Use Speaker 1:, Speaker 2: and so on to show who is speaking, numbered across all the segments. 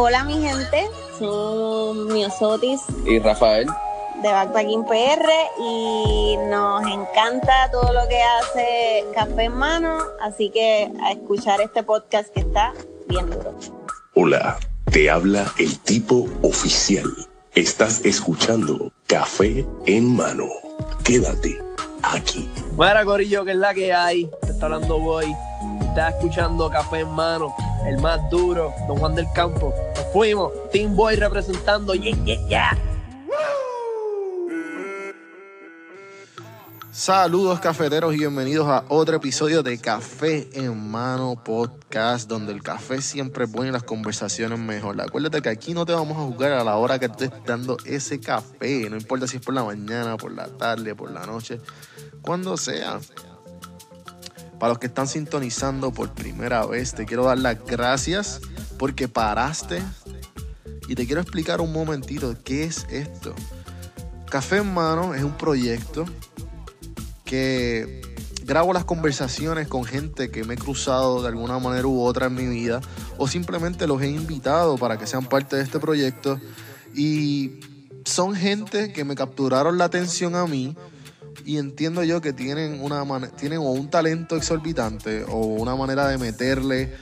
Speaker 1: Hola mi gente, son Miosotis
Speaker 2: y Rafael
Speaker 1: de Backpacking PR y nos encanta todo lo que hace Café en Mano, así que a escuchar este podcast que está bien duro.
Speaker 3: Hola, te habla el tipo oficial. Estás escuchando Café en Mano. Quédate aquí.
Speaker 2: Mira, Corillo, que es la que hay. Te está hablando Boy. Estás escuchando Café en Mano, el más duro, Don Juan del Campo. Nos fuimos. Team Boy representando. Yeah, yeah, yeah.
Speaker 4: Saludos cafeteros y bienvenidos a otro episodio de Café en Mano Podcast, donde el café siempre y las conversaciones mejor. Acuérdate que aquí no te vamos a jugar a la hora que estés dando ese café, no importa si es por la mañana, por la tarde, por la noche, cuando sea. Para los que están sintonizando por primera vez, te quiero dar las gracias porque paraste y te quiero explicar un momentito qué es esto. Café en Mano es un proyecto que grabo las conversaciones con gente que me he cruzado de alguna manera u otra en mi vida o simplemente los he invitado para que sean parte de este proyecto y son gente que me capturaron la atención a mí y entiendo yo que tienen una tienen o un talento exorbitante o una manera de meterle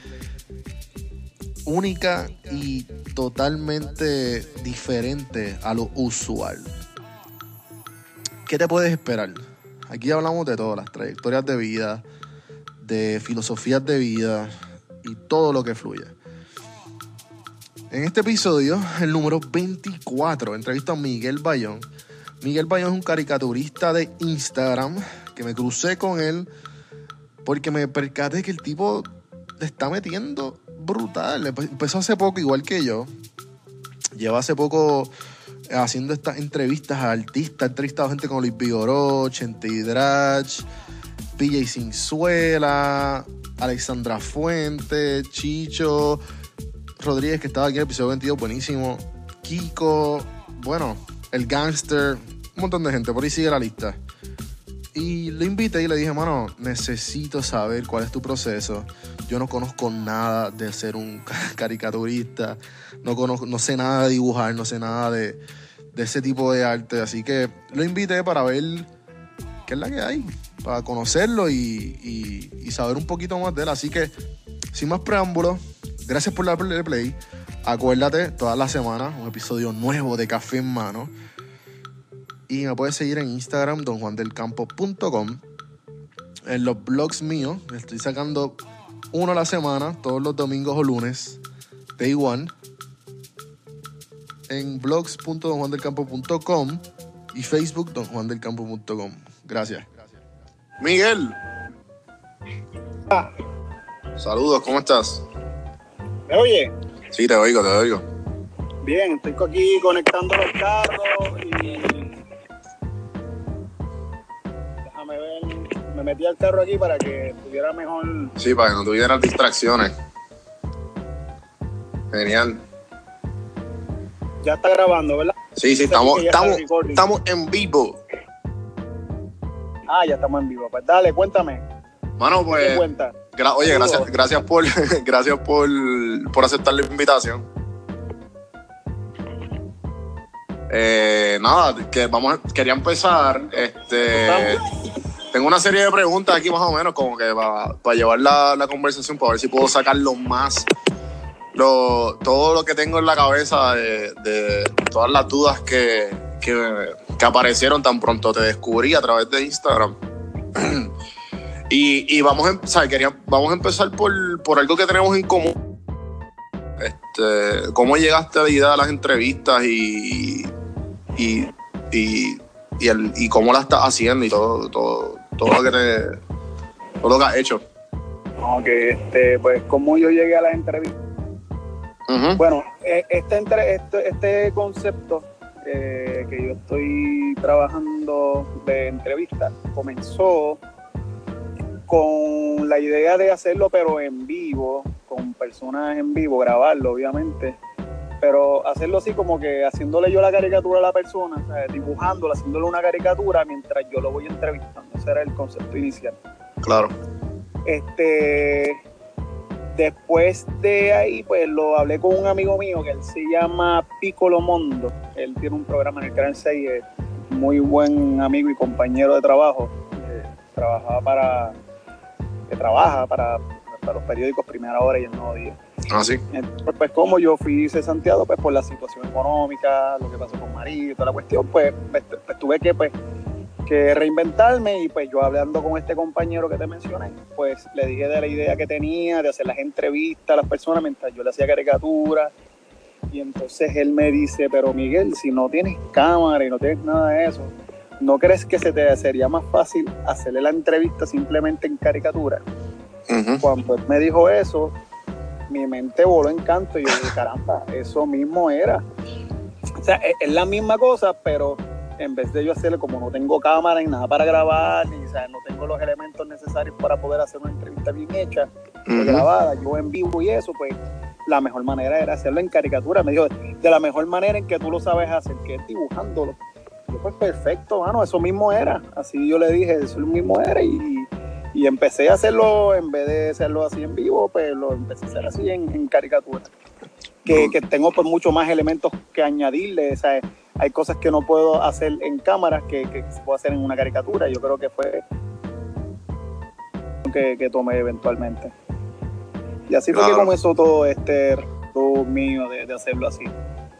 Speaker 4: única y totalmente diferente a lo usual. ¿Qué te puedes esperar? Aquí hablamos de todo, las trayectorias de vida, de filosofías de vida y todo lo que fluye. En este episodio, el número 24, entrevisto a Miguel Bayón. Miguel Bayón es un caricaturista de Instagram que me crucé con él porque me percaté que el tipo le está metiendo brutal. Empezó hace poco, igual que yo. Lleva hace poco haciendo estas entrevistas a artistas. Entrevistado gente como Luis Vigoró, Chente Drach, PJ Sinzuela, Alexandra Fuente, Chicho, Rodríguez, que estaba aquí en el episodio 22, buenísimo. Kiko, bueno, el gangster, un montón de gente. Por ahí sigue la lista. Y le invité y le dije, mano, necesito saber cuál es tu proceso. Yo no conozco nada de ser un caricaturista, no, conozco, no sé nada de dibujar, no sé nada de, ese tipo de arte. Así que lo invité para ver qué es la que hay, para conocerlo y, y saber un poquito más de él. Así que, sin más preámbulos, gracias por darle play. Acuérdate, toda la semana, un episodio nuevo de Café en Mano. Y me puedes seguir en Instagram, donjuandelcampo.com. En los blogs míos, estoy sacando uno a la semana, todos los domingos o lunes, day one. En blogs.donjuandelcampo.com y Facebook, donjuandelcampo.com. Gracias. Miguel. Saludos, ¿cómo estás?
Speaker 5: ¿Me oye?
Speaker 4: Sí, te oigo, te oigo.
Speaker 5: Bien, estoy aquí conectando los carros y me metí al carro aquí para que tuviera mejor.
Speaker 4: Sí, para que no tuvieran distracciones. Genial.
Speaker 5: Ya está grabando, ¿verdad?
Speaker 4: Sí, sí, estamos, estamos, estamos en vivo.
Speaker 5: Ah, ya estamos en vivo. Pues dale, cuéntame.
Speaker 4: Mano, pues. Oye, gracias, gracias por, gracias por, por aceptar la invitación. Eh, nada, que vamos, quería empezar. Este, tengo una serie de preguntas aquí más o menos, como que para llevar la, conversación, para ver si puedo sacar lo más, lo, todo lo que tengo en la cabeza de, todas las dudas que, aparecieron tan pronto te descubrí a través de Instagram. y, vamos, a, quería, vamos a empezar por, algo que tenemos en común. Este, ¿Cómo llegaste a la idea de las entrevistas y, y, y, cómo la estás haciendo y todo, todo, todo lo que te, todo lo que has hecho.
Speaker 5: Ok, este, pues como yo llegué a las entrevistas. Bueno, e, este, este, este concepto eh, que yo estoy trabajando de entrevista comenzó con la idea de hacerlo pero en vivo, con personas en vivo, grabarlo obviamente, pero hacerlo así como que haciéndole yo la caricatura a la persona, dibujándola, haciéndole una caricatura mientras yo lo voy entrevistando. Ese era el concepto inicial.
Speaker 4: Claro.
Speaker 5: Este, Después de ahí, pues lo hablé con un amigo mío que él se llama Piccolo Mondo. Él tiene un programa en el Canal 6, es muy buen amigo y compañero de trabajo. Eh, trabajaba para, que trabaja para, los periódicos Primera Hora y El Nuevo Día.
Speaker 4: Ah, sí.
Speaker 5: Entonces, pues como yo fui cesanteado pues por la situación económica, lo que pasó con María y toda la cuestión, pues, pues, pues tuve que pues que reinventarme y pues yo hablando con este compañero que te mencioné, pues le dije de la idea que tenía de hacer las entrevistas a las personas mientras yo le hacía caricaturas y entonces él me dice, pero Miguel, si no tienes cámara y no tienes nada de eso, ¿no crees que se te sería más fácil hacerle la entrevista simplemente en caricatura? Cuando él me dijo eso, mi mente voló en canto y yo dije, caramba, eso mismo era. O sea, es la misma cosa, pero en vez de yo hacerle como no tengo cámara ni nada para grabar, ni no tengo los elementos necesarios para poder hacer una entrevista bien hecha, grabada, yo en vivo y eso, pues la mejor manera era hacerlo en caricatura. Me dijo, de la mejor manera en que tú lo sabes hacer, que es dibujándolo. Pues perfecto, mano, eso mismo era. Así yo le dije, eso mismo era. Y, empecé a hacerlo, en vez de hacerlo así en vivo, pues lo empecé a hacer así en, caricatura. Que, que, tengo pues mucho más elementos que añadirle. O sea, hay cosas que no puedo hacer en cámara que, se puede hacer en una caricatura. Yo creo que fue que, que tomé eventualmente. Y así fue que comenzó todo este todo mío de, hacerlo así.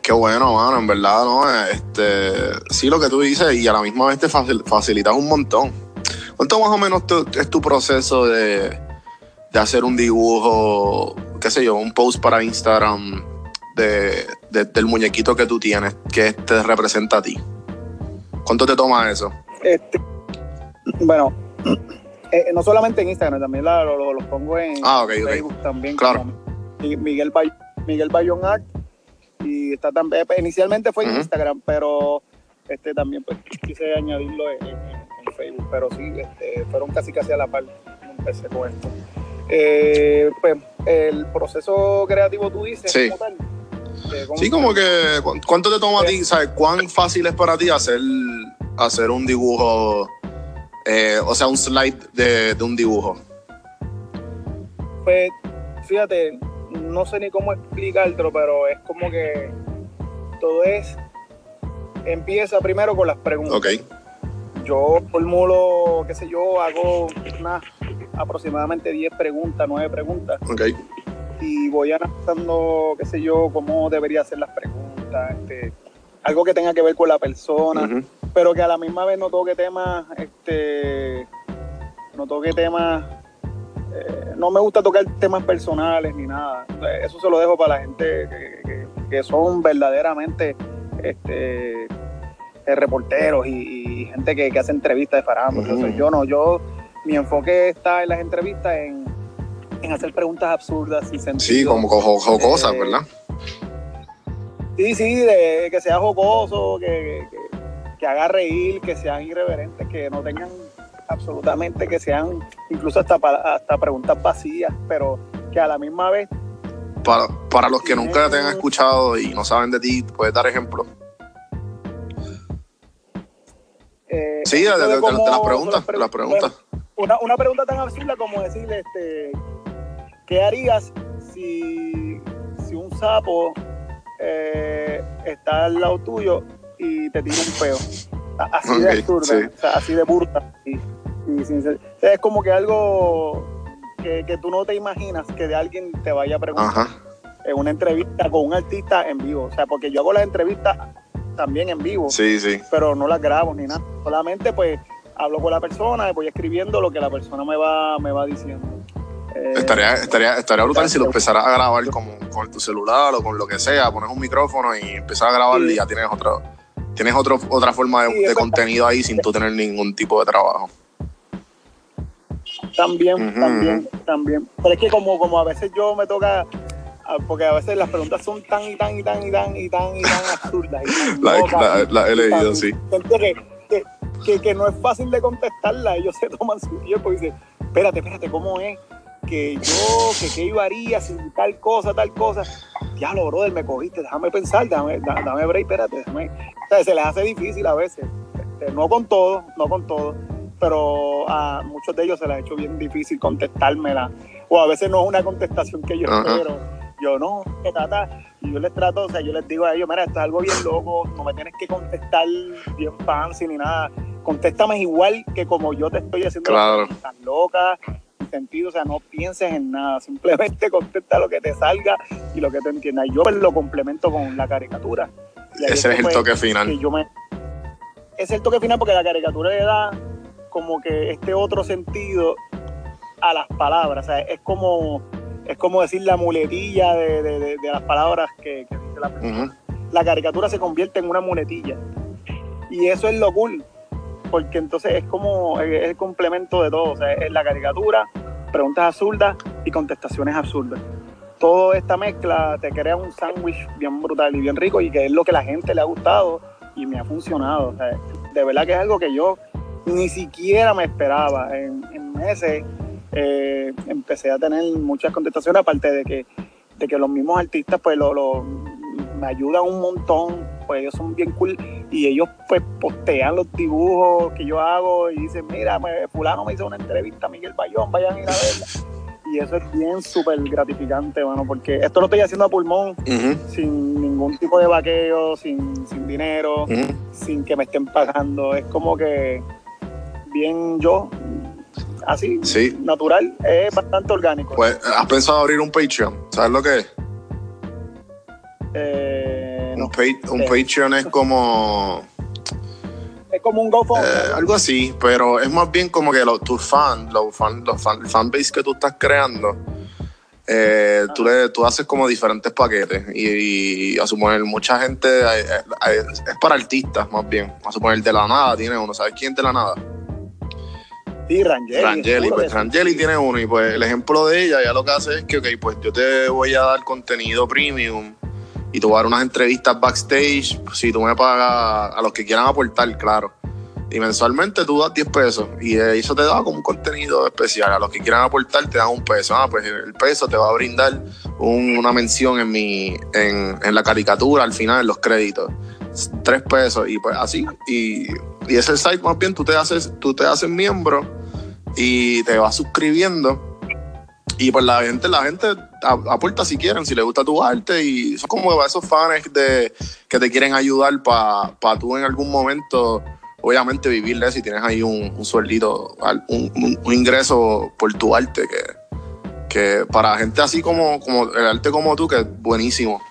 Speaker 4: Qué bueno, mano, en verdad, ¿no? Este, sí, lo que tú dices, y a la misma vez te facilitas un montón. ¿Cuánto más o menos es tu proceso de, de hacer un dibujo, qué sé yo, un post para Instagram de, del muñequito que tú tienes, que te representa a ti? ¿Cuánto te toma eso?
Speaker 5: Este, bueno, eh, no solamente en Instagram, también lo, lo, pongo en
Speaker 4: ah,
Speaker 5: Facebook también.
Speaker 4: Claro.
Speaker 5: Miguel, Miguel Bayón Art. Está también, pues, inicialmente fue en Instagram, pero este también pues quise añadirlo en, Facebook. Pero sí, este, fueron casi casi a la par empecé con esto. Eh, pues el proceso creativo tú dices
Speaker 4: sí. como tal. sí, como que ¿cuánto te toma a ti? ¿Sabes cuán fácil es para ti hacer, hacer un dibujo eh, o sea, un slide de, un dibujo?
Speaker 5: Pues, fíjate, no sé ni cómo explicártelo, pero es como que todo es. Empieza primero con las preguntas.
Speaker 4: Ok.
Speaker 5: Yo formulo, qué sé yo, hago unas aproximadamente 10 preguntas, 9 preguntas.
Speaker 4: Ok.
Speaker 5: Y voy analizando, qué sé yo, cómo debería hacer las preguntas, este, algo que tenga que ver con la persona pero que a la misma vez no toque temas, este, no toque temas, eh, no me gusta tocar temas personales ni nada. Eso se lo dejo para la gente que, son verdaderamente este, eh, reporteros y, gente que, hace entrevistas de farándula. yo no, yo, mi enfoque está en las entrevistas en, hacer preguntas absurdas y sentido.
Speaker 4: Sí, como jocosas, eh, ¿verdad?
Speaker 5: Sí, sí, de que sea jocoso, que, que haga reír, que sean irreverentes, que no tengan absolutamente, que sean incluso hasta, hasta preguntas vacías, pero que a la misma vez...
Speaker 4: Para, para los que nunca te han escuchado y no saben de ti, ¿puedes dar ejemplo?
Speaker 5: Eh,
Speaker 4: sí, de, las preguntas. Las preguntas.
Speaker 5: una, una, pregunta tan absurda como decirle, este, ¿qué harías si, si un sapo eh, está al lado tuyo y te tira un peo. Así de absurda, así de burda. Y, es como que algo que, que, tú no te imaginas que de alguien te vaya a preguntar en una entrevista con un artista en vivo. O sea, porque yo hago las entrevistas también en vivo,
Speaker 4: sí, sí.
Speaker 5: pero no las grabo ni nada. Solamente pues hablo con la persona, y voy escribiendo lo que la persona me va, me va diciendo.
Speaker 4: Eh, estaría, estaría, estaría brutal si lo empezaras a grabar como con tu celular o con lo que sea, pones un micrófono y empiezas a grabar y ya tienes otro, tienes otro, otra forma de, contenido ahí sin tú tener ningún tipo de trabajo.
Speaker 5: También, también, también. Pero es que como, como a veces yo me toca, porque a veces las preguntas son tan y tan y tan y tan y tan y tan absurdas.
Speaker 4: la, he leído, sí.
Speaker 5: Que, que, que, no es fácil de contestarla, ellos se toman su tiempo y dicen, espérate, espérate, ¿cómo es? que yo, que qué iba haría sin tal cosa, tal cosa. Ya lo, brother, me cogiste, déjame pensar, dame, dame break, espérate, déjame. O sea, se les hace difícil a veces. Este, no con todo, no con todo, pero a muchos de ellos se les ha hecho bien difícil contestármela. o a veces no es una contestación que yo espero. Yo no, que trata, y yo les trato, o sea, yo les digo a ellos, mira, esto es algo bien loco, no me tienes que contestar bien fancy ni nada, contéstame igual que como yo te estoy haciendo
Speaker 4: claro.
Speaker 5: tan loca, sentido, o sea, no pienses en nada, simplemente contesta lo que te salga y lo que te entienda. Y yo pues, lo complemento con la caricatura.
Speaker 4: Ese es el toque final.
Speaker 5: Yo me, es el toque final porque la caricatura le da como que este otro sentido a las palabras, o sea, es como, es como decir la muletilla de, las palabras que, dice la persona. La caricatura se convierte en una muletilla. Y eso es lo cool, porque entonces es como es el complemento de todo. O sea, es la caricatura, preguntas absurdas y contestaciones absurdas. Toda esta mezcla te crea un sándwich bien brutal y bien rico y que es lo que a la gente le ha gustado y me ha funcionado. O sea, de verdad que es algo que yo ni siquiera me esperaba. En, meses eh, empecé a tener muchas contestaciones, aparte de que, de que los mismos artistas pues lo, me ayudan un montón, pues ellos son bien cool y ellos pues postean los dibujos que yo hago y dicen, mira, pues, fulano me hizo una entrevista a Miguel Bayón, vayan a ir a verla. Y eso es bien súper gratificante, bueno, porque esto lo estoy haciendo a pulmón, sin ningún tipo de vaqueo, sin, sin dinero, sin que me estén pagando. Es como que bien yo, así, natural, es bastante orgánico.
Speaker 4: Pues, ¿has pensado abrir un Patreon? ¿Sabes lo que es?
Speaker 5: Eh,
Speaker 4: un, un Patreon es como
Speaker 5: es como un GoFundMe.
Speaker 4: Eh, algo así, pero es más bien como que los, tus fans, los fan, los fan, fanbase que tú estás creando, eh, tú, le, tú haces como diferentes paquetes y, a suponer mucha gente es para artistas más bien. A suponer de la nada tiene uno. ¿Sabes quién de la nada?
Speaker 5: Sí, Rangeli.
Speaker 4: Rangeli, pues Rangeli tiene uno y pues el ejemplo de ella ya lo que hace es que, ok, pues yo te voy a dar contenido premium y tú vas a dar unas entrevistas backstage, si tú me pagas a los que quieran aportar, claro. Y mensualmente tú das 10 pesos y eso te da como un contenido especial. A los que quieran aportar te dan un peso. Ah, pues el peso te va a brindar una mención en, mi, en, en, la caricatura al final, en los créditos. Tres pesos y pues así. Y, y ese site más bien tú te haces, tú te haces miembro y te vas suscribiendo y pues la gente, la gente aporta si quieren, si les gusta tu arte y son como esos fans de, que te quieren ayudar para pa tú en algún momento, obviamente vivir de eso y tienes ahí un, un sueldito, un, ingreso por tu arte que, que para gente así como, como el arte como tú, que es buenísimo,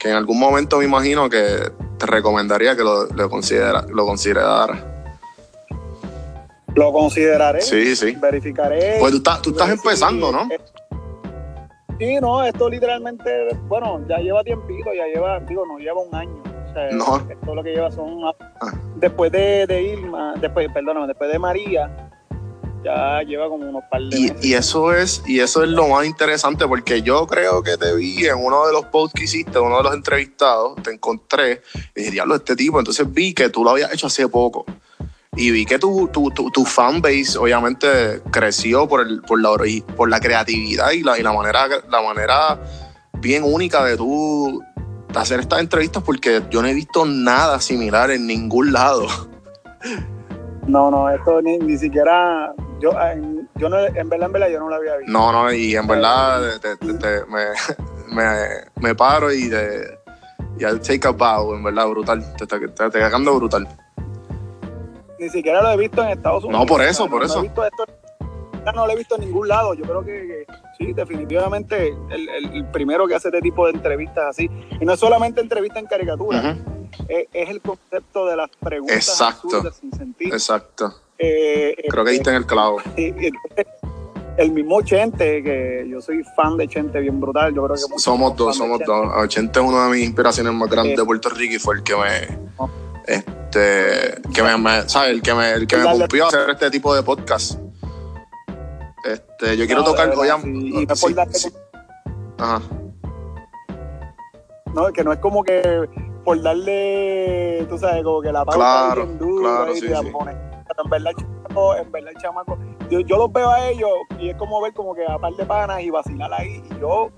Speaker 4: que en algún momento me imagino que te recomendaría que lo, lo, considera, lo consideraras.
Speaker 5: Lo consideraré.
Speaker 4: Sí, sí.
Speaker 5: Verificaré.
Speaker 4: Pues tú, estás, tú estás empezando, ¿no?
Speaker 5: Sí, no, esto literalmente, bueno, ya lleva tiempito, ya lleva, digo, no lleva un año. O sea,
Speaker 4: no.
Speaker 5: Esto lo que lleva son. Ah. Después de, de, Irma, después, perdóname, después de María, ya lleva como unos par de
Speaker 4: y, y, eso es y eso es lo más interesante porque yo creo que te vi en uno de los posts que hiciste uno de los entrevistados te encontré y dije diablo este tipo entonces vi que tú lo habías hecho hace poco. Y vi que tu, tu, tu, fanbase obviamente creció por, el, por, la, por la creatividad y la, y la, manera, la manera bien única de tú hacer estas entrevistas porque yo no he visto nada similar en ningún lado.
Speaker 5: No, no, esto ni, ni siquiera, yo, en, yo no, en verdad, en verdad, yo no lo había visto.
Speaker 4: No, no, y en verdad me, me, me, paro y te, y I'll take a bow, en verdad, brutal, te está, te, te cagando brutal
Speaker 5: ni siquiera lo he visto en Estados Unidos.
Speaker 4: No, por eso, por eso.
Speaker 5: no lo he visto en ningún lado. Yo creo que, sí, definitivamente el, primero que hace este tipo de entrevistas así. Y no es solamente entrevista en caricatura, es, el concepto de las preguntas
Speaker 4: Exacto.
Speaker 5: sin sentido.
Speaker 4: Exacto. Eh, creo que está en el clavo.
Speaker 5: el mismo Chente, que yo soy fan de Chente bien brutal, yo creo que
Speaker 4: somos dos, somos dos. Chente es una de mis inspiraciones más grandes de Puerto Rico y fue el que me, este, que me, ¿sabes? El que me, el que me a hacer este tipo de podcast. Este, yo quiero tocar, oye,
Speaker 5: y, Ajá. No, que no es como que por darle, tú sabes, como que la pauta
Speaker 4: claro, bien dura claro,
Speaker 5: y
Speaker 4: sí,
Speaker 5: te En verdad, chamaco, en verdad, el chamaco, yo, yo, los veo a ellos y es como ver como que a par de panas y vacilar ahí. Y yo,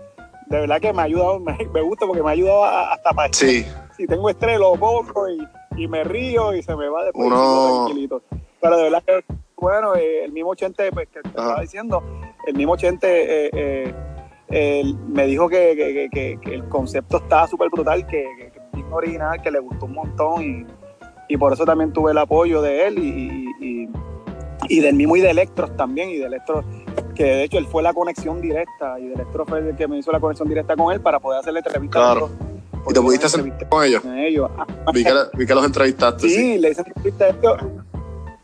Speaker 5: de verdad que me ha ayudado, me, me gusta porque me ha ayudado hasta para
Speaker 4: sí.
Speaker 5: Si tengo estrés, lo pongo y y me río y se me va después
Speaker 4: Uno...
Speaker 5: tranquilito. Pero de verdad que, bueno, eh, el mismo Chente pues, que te estaba diciendo, el mismo Chente eh, eh, me dijo que, el concepto estaba súper brutal, que, que, original, que le gustó un montón y, por eso también tuve el apoyo de él y, y, del mismo y de Electros también, y de Electros, que de hecho él fue la conexión directa y de Electros fue el que me hizo la conexión directa con él para poder hacerle entrevista.
Speaker 4: Claro. ¿Y te pudiste hacer con ellos?
Speaker 5: Con ellos.
Speaker 4: Vi, que, los entrevistaste.
Speaker 5: Sí, le hice entrevista a ellos.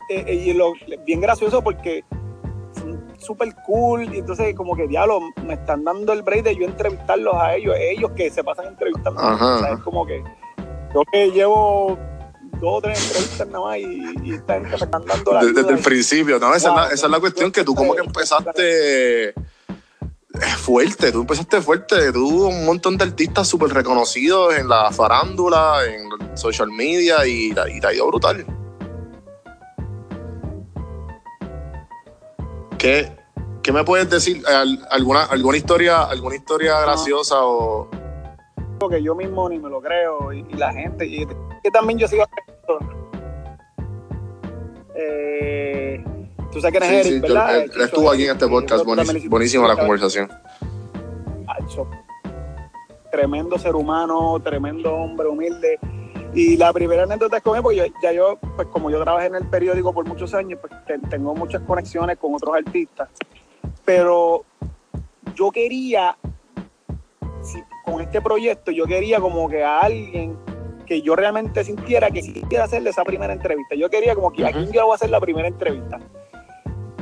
Speaker 5: Eh, eh, y lo, bien gracioso porque súper cool y entonces como que diablo me están dando el break de yo entrevistarlos a ellos, ellos que se pasan entrevistando. es como que yo que llevo dos o tres entrevistas nada más y, y están dando la
Speaker 4: Desde, el principio, ¿no? Esa, es la, cuestión que tú como que empezaste fuerte, tú empezaste fuerte, tú un montón de artistas súper reconocidos en la farándula, en social media y, y te ha ido brutal. ¿Qué, me puedes decir? ¿Alguna, alguna historia, alguna historia graciosa o...?
Speaker 5: Que yo mismo ni me lo creo y, la gente, y que también yo sigo eh, tú sabes quién es Eric, ¿verdad?
Speaker 4: Él, estuvo aquí en este podcast, buenísima la conversación.
Speaker 5: Tremendo ser humano, tremendo hombre humilde. Y la primera anécdota es con él, porque ya yo, pues como yo trabajé en el periódico por muchos años, pues tengo muchas conexiones con otros artistas. Pero yo quería, con este proyecto, yo quería como que a alguien que yo realmente sintiera que quisiera hacerle esa primera entrevista. Yo quería como que a quién yo voy a hacer la primera entrevista.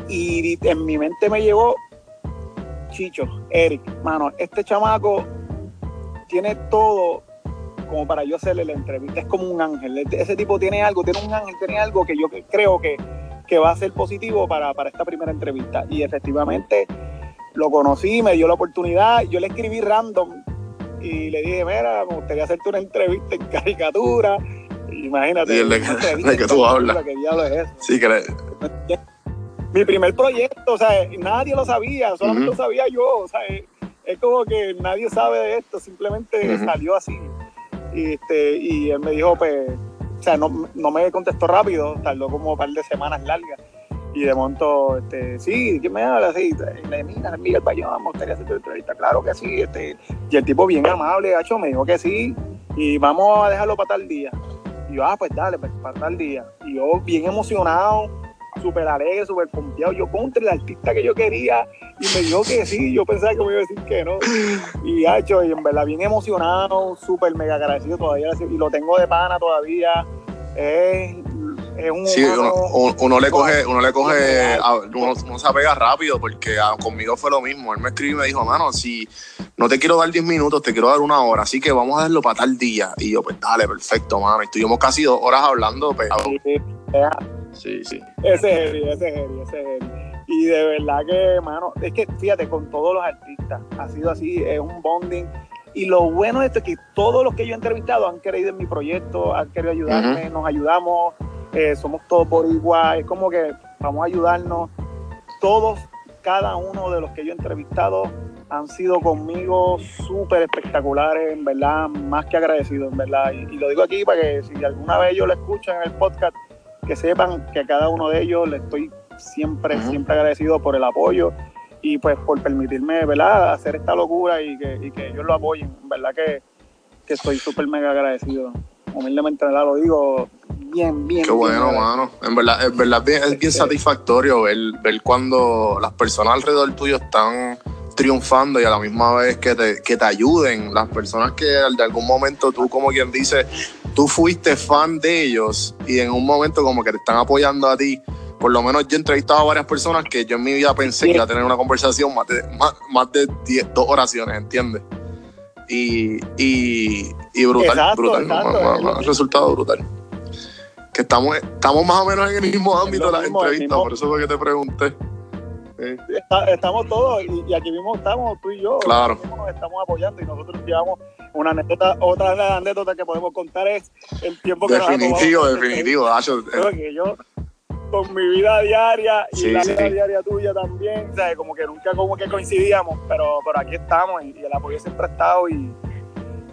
Speaker 5: Y en mi mente me llegó Chicho, Eric, mano, este chamaco tiene todo como para yo hacerle la entrevista. Es como un ángel. Ese tipo tiene algo, tiene un ángel, tiene algo que yo creo que, va a ser positivo para, esta primera entrevista. Y efectivamente lo conocí, me dio la oportunidad. Yo le escribí random y le dije, mira, me gustaría hacerte una entrevista en caricatura. Imagínate.
Speaker 4: Y de, que tú hablas.
Speaker 5: ¿Qué diablo es eso?
Speaker 4: Sí, que
Speaker 5: Mi primer proyecto, o sea, nadie lo sabía, solamente lo sabía yo, o sea, es, como que nadie sabe de esto, simplemente salió así. Y, este, y él me dijo, pues, o sea, no, me contestó rápido, tardó como un par de semanas largas. Y de momento, este, sí, ¿quién me habla? Sí, le mira, Miguel Bayón, me gustaría hacer tu entrevista. Claro que sí. Este, y el tipo bien amable, hecho, me dijo que sí. Y vamos a dejarlo para tal día. Y yo, ah, pues dale, pues para tal día. Y yo bien emocionado, súper alegre, súper confiado. Yo contra el artista que yo quería y me dijo que sí. Yo pensaba que me iba a decir que no. Y hecho, y en verdad, bien emocionado, súper mega agradecido todavía. Y lo tengo de pana todavía. Es, un.
Speaker 4: Sí, uno, le coge, uno le coge, uno, se apega rápido porque ah, conmigo fue lo mismo. Él me escribió y me dijo, mano, si no te quiero dar 10 minutos, te quiero dar una hora, así que vamos a darlo para tal día. Y yo, pues dale, perfecto, mano. Estuvimos casi dos horas hablando, pero. Sí, sí.
Speaker 5: Ese es ese es ese es Y de verdad que, mano, es que fíjate, con todos los artistas ha sido así, es un bonding. Y lo bueno de esto es que todos los que yo he entrevistado han querido en mi proyecto, han querido ayudarme, nos ayudamos, eh, somos todos por igual, es como que vamos a ayudarnos. Todos, cada uno de los que yo he entrevistado han sido conmigo súper espectaculares, en verdad, más que agradecidos, en verdad. Y, y, lo digo aquí para que si alguna vez yo lo escucho en el podcast, que sepan que a cada uno de ellos le estoy siempre, siempre agradecido por el apoyo y pues por permitirme, ¿verdad?, hacer esta locura y que, y que ellos lo apoyen. verdad que, que estoy súper mega agradecido. Humildemente, ¿verdad? Lo digo bien, bien.
Speaker 4: Qué bueno, mano. En verdad, es, verdad, es bien este satisfactorio ver, ver cuando las personas alrededor tuyo están triunfando y a la misma vez que te, que te ayuden. Las personas que de algún momento tú, como quien dice, tú fuiste fan de ellos y en un momento como que te están apoyando a ti. Por lo menos yo he entrevistado a varias personas que yo en mi vida pensé que iba a tener una conversación más de, más, de dos oraciones, ¿entiendes? Y, y, y brutal, brutal. el resultado brutal. Que estamos, estamos más o menos en el mismo ámbito de las entrevistas, por eso fue que te pregunté
Speaker 5: estamos todos y, aquí mismo estamos tú y yo.
Speaker 4: Claro.
Speaker 5: Nos estamos apoyando y nosotros llevamos una anécdota, otra anécdota que podemos contar es el tiempo que
Speaker 4: Definitivo, definitivo,
Speaker 5: Creo que yo con mi vida diaria y la vida diaria tuya también, ¿sabes? como que nunca como que coincidíamos, pero, pero aquí estamos y, el apoyo siempre ha estado y,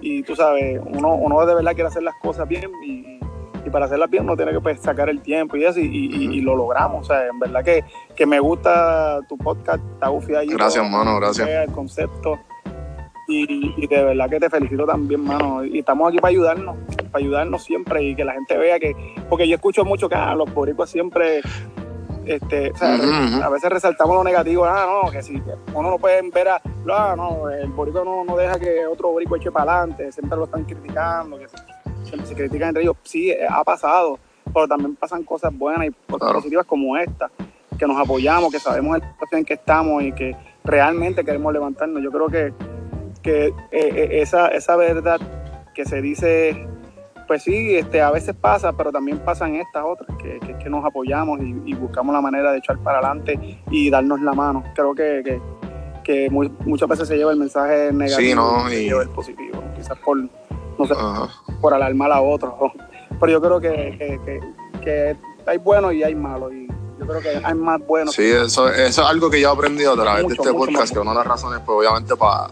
Speaker 5: y tú sabes, uno, uno de verdad quiere hacer las cosas bien y, y para hacerlas bien uno tiene que pues, sacar el tiempo y eso, y, lo logramos. O sea, en verdad que, que me gusta tu podcast, Taufi.
Speaker 4: Gracias, hermano, gracias.
Speaker 5: El concepto. Y, de verdad que te felicito también, mano. Y estamos aquí para ayudarnos, para ayudarnos siempre y que la gente vea que, porque yo escucho mucho que ah, los boricuas siempre, este, o sea, a veces resaltamos lo negativo, ah, no, que si uno no puede ver a, ah, no, el boricua no, no deja que otro boricua eche para adelante, siempre lo están criticando, que siempre se critican entre ellos. Sí, ha pasado, pero también pasan cosas buenas y cosas positivas como esta, que nos apoyamos, que sabemos el situación en que estamos y que realmente queremos levantarnos. Yo creo que que eh, eh, esa, esa verdad que se dice, pues sí, este, a veces pasa, pero también pasan estas otras, que, que, nos apoyamos y, buscamos la manera de echar para adelante y darnos la mano. Creo que, que, muchas veces se lleva el mensaje negativo y el positivo, quizás por, no sé, por alarmar a otros. Pero yo creo que, que, hay buenos y hay malos. Y, yo creo que hay más buenos.
Speaker 4: Sí, eso, eso es algo que yo he aprendido a través de este podcast, que una de las razones, pues obviamente para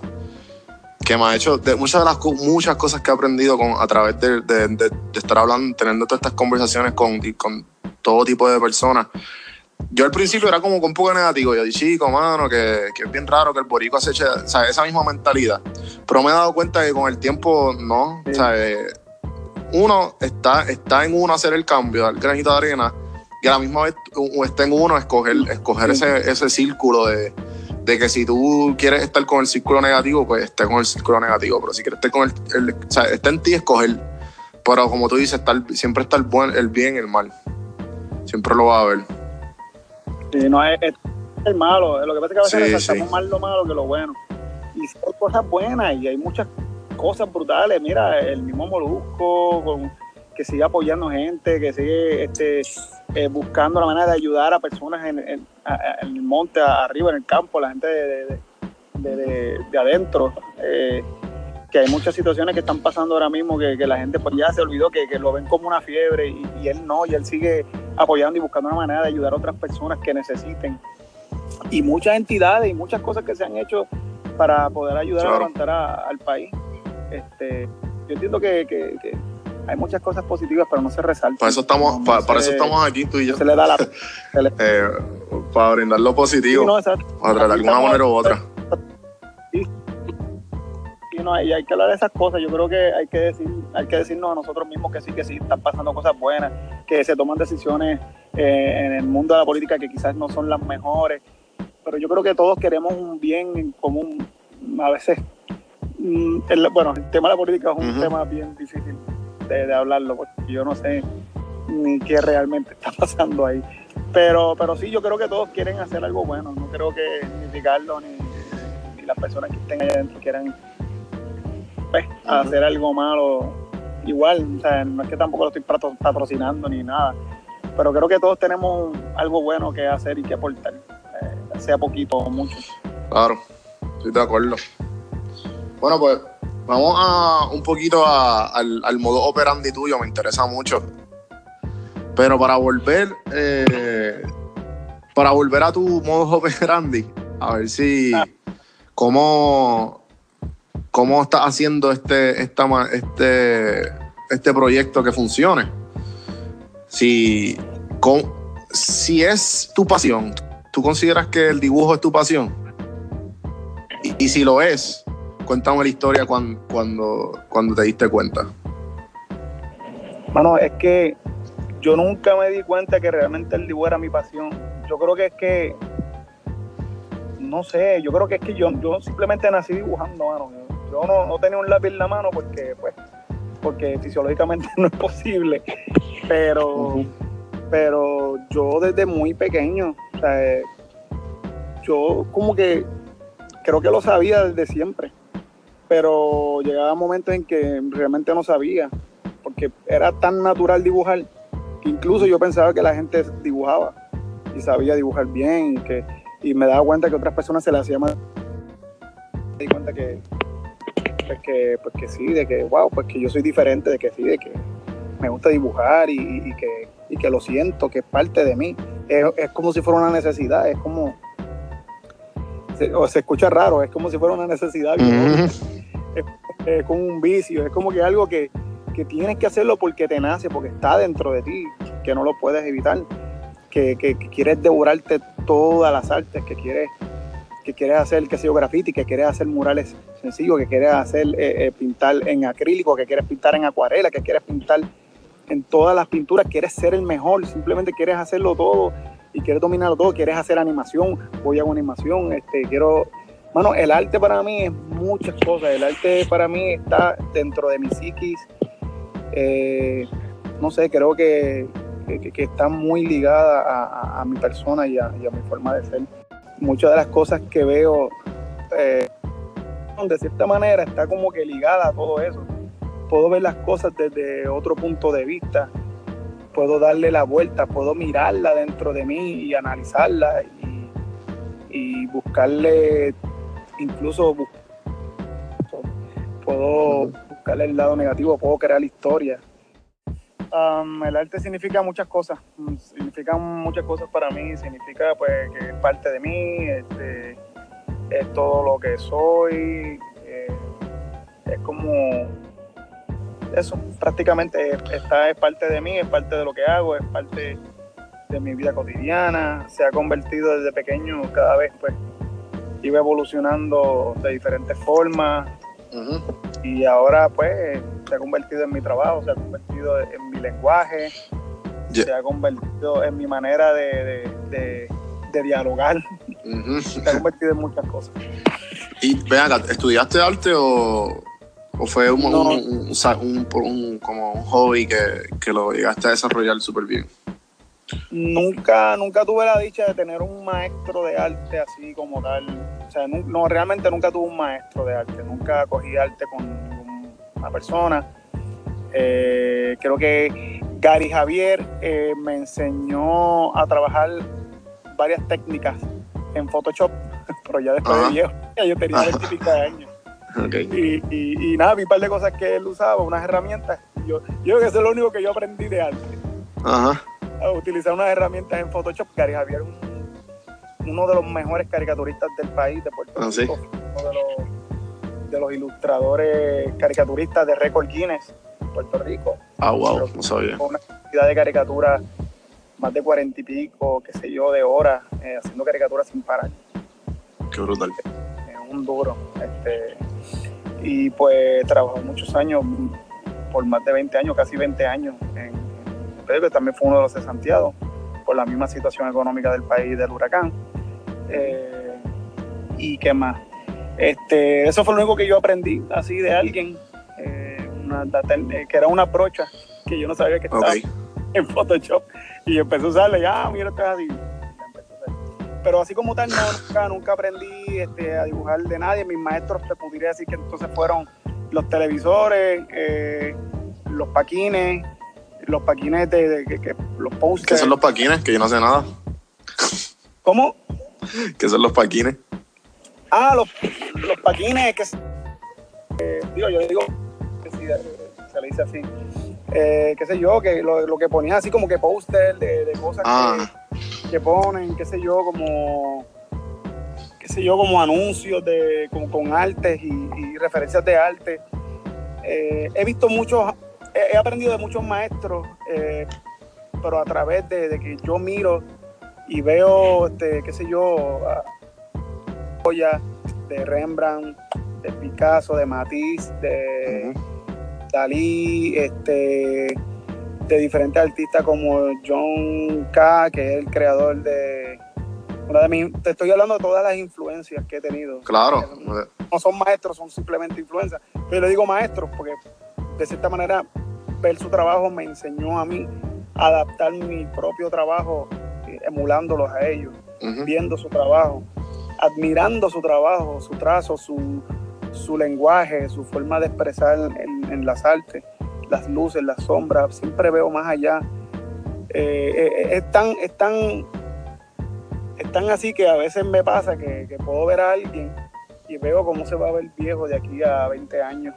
Speaker 4: que me ha hecho de muchas de las muchas cosas que he aprendido con, a través de, de, estar hablando, teniendo todas estas conversaciones con, con todo tipo de personas. Yo al principio era como un poco negativo. Yo dije, chico, mano, que, que, es bien raro que el borico se eche o sea, esa misma mentalidad. Pero me he dado cuenta que con el tiempo, no. O sea, eh, uno está, está en uno hacer el cambio, dar granito de arena, y a la misma vez está en uno escoger, escoger ese, ese círculo de, de que si tú quieres estar con el círculo negativo, pues esté con el círculo negativo, pero si quieres estar con el, o sea, está en ti escoger, pero como tú dices, estar, siempre está el, buen, el bien y el mal, siempre lo va a ver.
Speaker 5: Sí, no es, malo, lo que pasa es que a veces resaltamos más lo malo que lo bueno, y son cosas buenas y hay muchas cosas brutales, mira, el mismo Molusco, con, que sigue apoyando gente, que sigue este, eh, buscando la manera de ayudar a personas en, el monte, arriba, en el campo, la gente de, de, adentro. Eh, que hay muchas situaciones que están pasando ahora mismo que, la gente pues ya se olvidó que, lo ven como una fiebre y, él no, y él sigue apoyando y buscando una manera de ayudar a otras personas que necesiten. Y muchas entidades y muchas cosas que se han hecho para poder ayudar a levantar al país. Este, yo entiendo que, hay muchas cosas positivas, pero no se resaltan.
Speaker 4: Para eso estamos, para, eso estamos aquí tú y yo.
Speaker 5: Se le da la...
Speaker 4: Eh, para brindar lo positivo. para de alguna manera u otra.
Speaker 5: Sí, no, y hay que hablar de esas cosas. Yo creo que hay que decir, hay que decirnos a nosotros mismos que sí, que sí, están pasando cosas buenas, que se toman decisiones eh, en el mundo de la política que quizás no son las mejores. Pero yo creo que todos queremos un bien en común. A veces, mm, bueno, el tema de la política es un tema bien difícil de, hablarlo, porque yo no sé ni qué realmente está pasando ahí. Pero, pero sí, yo creo que todos quieren hacer algo bueno. No creo que ni Ricardo ni, las personas que estén ahí adentro quieran pues, hacer algo malo. Igual, o sea, no es que tampoco lo estoy patrocinando ni nada. Pero creo que todos tenemos algo bueno que hacer y que aportar, eh, sea poquito o mucho.
Speaker 4: Claro, estoy de acuerdo. Bueno, pues Vamos a un poquito al, modo operandi tuyo, me interesa mucho. Pero para volver, eh, para volver a tu modo operandi, a ver si cómo, cómo estás haciendo este, este, este proyecto que funcione. Si, si es tu pasión, ¿tú consideras que el dibujo es tu pasión? y si lo es, Cuéntame la historia cuando, cuando, cuando te diste cuenta.
Speaker 5: Bueno, es que yo nunca me di cuenta que realmente el dibujo era mi pasión. Yo creo que es que, no sé, yo creo que es que yo, yo simplemente nací dibujando, mano. Yo no, tenía un lápiz en la mano porque, pues, porque fisiológicamente no es posible. Pero, pero yo desde muy pequeño, o sea, yo como que creo que lo sabía desde siempre pero llegaba momentos en que realmente no sabía, porque era tan natural dibujar que incluso yo pensaba que la gente dibujaba y sabía dibujar bien y, que, y me daba cuenta que otras personas se le hacía más. Me di cuenta que, pues que, pues que sí, de que, wow, pues que yo soy diferente, de que sí, de que me gusta dibujar y, que, y que lo siento, que es parte de mí. Es, es como si fuera una necesidad, es como se, o se escucha raro, es como si fuera una necesidad es, como un vicio, es como que algo que, que tienes que hacerlo porque te nace, porque está dentro de ti, que no lo puedes evitar, que, quieres devorarte todas las artes, que quieres, que quieres hacer, que sé yo, graffiti, que quieres hacer murales sencillos, que quieres hacer eh, eh, pintar en acrílico, que quieres pintar en acuarela, que quieres pintar en todas las pinturas, quieres ser el mejor, simplemente quieres hacerlo todo y quieres dominarlo todo, quieres hacer animación, voy a hacer animación, este, quiero Mano, el arte para mí es muchas cosas. El arte para mí está dentro de mi psiquis. Eh, no sé, creo que, está muy ligada a, mi persona y a, mi forma de ser. Muchas de las cosas que veo, eh, de cierta manera, está como que ligada a todo eso. Puedo ver las cosas desde otro punto de vista. Puedo darle la vuelta, puedo mirarla dentro de mí y analizarla y, y buscarle incluso puedo buscarle el lado negativo, puedo crear historia. Um, el arte significa muchas cosas, significa muchas cosas para mí, significa pues que es parte de mí, este, es todo lo que soy, eh, es como eso, prácticamente está, es parte de mí, es parte de lo que hago, es parte de mi vida cotidiana, se ha convertido desde pequeño cada vez pues iba evolucionando de diferentes formas y ahora pues se ha convertido en mi trabajo, se ha convertido en mi lenguaje, se ha convertido en mi manera de, dialogar, se ha convertido en muchas cosas.
Speaker 4: Y ven ¿estudiaste arte o, fue un, como un hobby que, que lo llegaste a desarrollar súper bien?
Speaker 5: Nunca, nunca tuve la dicha de tener un maestro de arte así como tal. O sea, no, realmente nunca tuve un maestro de arte. Nunca cogí arte con una persona. Eh, creo que Gary Javier eh, me enseñó a trabajar varias técnicas en Photoshop, pero ya después de viejo, yo tenía 20 años. Y, y, nada, vi un par de cosas que él usaba, unas herramientas. Yo, yo creo que eso es lo único que yo aprendí de arte. Ajá utilizar unas herramientas en Photoshop. Gary Javier uno de los mejores caricaturistas del país, de Puerto ah, Rico, uno de los, ilustradores caricaturistas de Record Guinness, Puerto Rico.
Speaker 4: Ah, wow, no sabía.
Speaker 5: Una cantidad de caricaturas, más de cuarenta y pico, qué sé yo, de horas, eh, haciendo caricaturas sin parar.
Speaker 4: Qué brutal.
Speaker 5: Es un duro. Este, y pues trabajó muchos años, por más de 20 años, casi 20 años, en que también fue uno de los de Santiago, por la misma situación económica del país del huracán. Eh, ¿Y qué más? Este, eso fue lo único que yo aprendí así de alguien, eh, eh, que era una brocha que yo no sabía que estaba en Photoshop. Y empecé a usarle, ya, mira, esto es así. Pero así como tal, nunca, nunca aprendí este, a dibujar de nadie. Mis maestros, te podría decir que entonces fueron los televisores, los paquines, los paquines de, que, los posters.
Speaker 4: ¿Qué son los paquines? Que yo no sé nada.
Speaker 5: ¿Cómo?
Speaker 4: ¿Qué son los paquines?
Speaker 5: Ah, los, los paquines que eh, digo, yo digo que sí, eh, se le dice así. Eh, qué sé yo, que lo, lo que ponían así como que póster de, cosas que, ah. que, ponen, qué sé yo, como qué sé yo, como anuncios de, como, con artes y, referencias de arte. he visto muchos he, aprendido de muchos maestros, eh, pero a través de, que yo miro y veo, este, qué sé yo, joyas de Rembrandt, de Picasso, de Matisse, de Dalí, este, de diferentes artistas como John K., que es el creador de una de mis, te estoy hablando de todas las influencias que he tenido.
Speaker 4: Claro.
Speaker 5: No son maestros, son simplemente influencias. Pero le digo maestros porque de cierta manera ver su trabajo me enseñó a mí a adaptar mi propio trabajo, eh, emulándolos a ellos, viendo su trabajo, admirando su trabajo, su trazo, su, lenguaje, su forma de expresar en, las artes, las luces, las sombras, siempre veo más allá. Eh, eh, es, tan, es, tan, así que a veces me pasa que, que puedo ver a alguien y veo cómo se va a ver viejo de aquí a 20 años.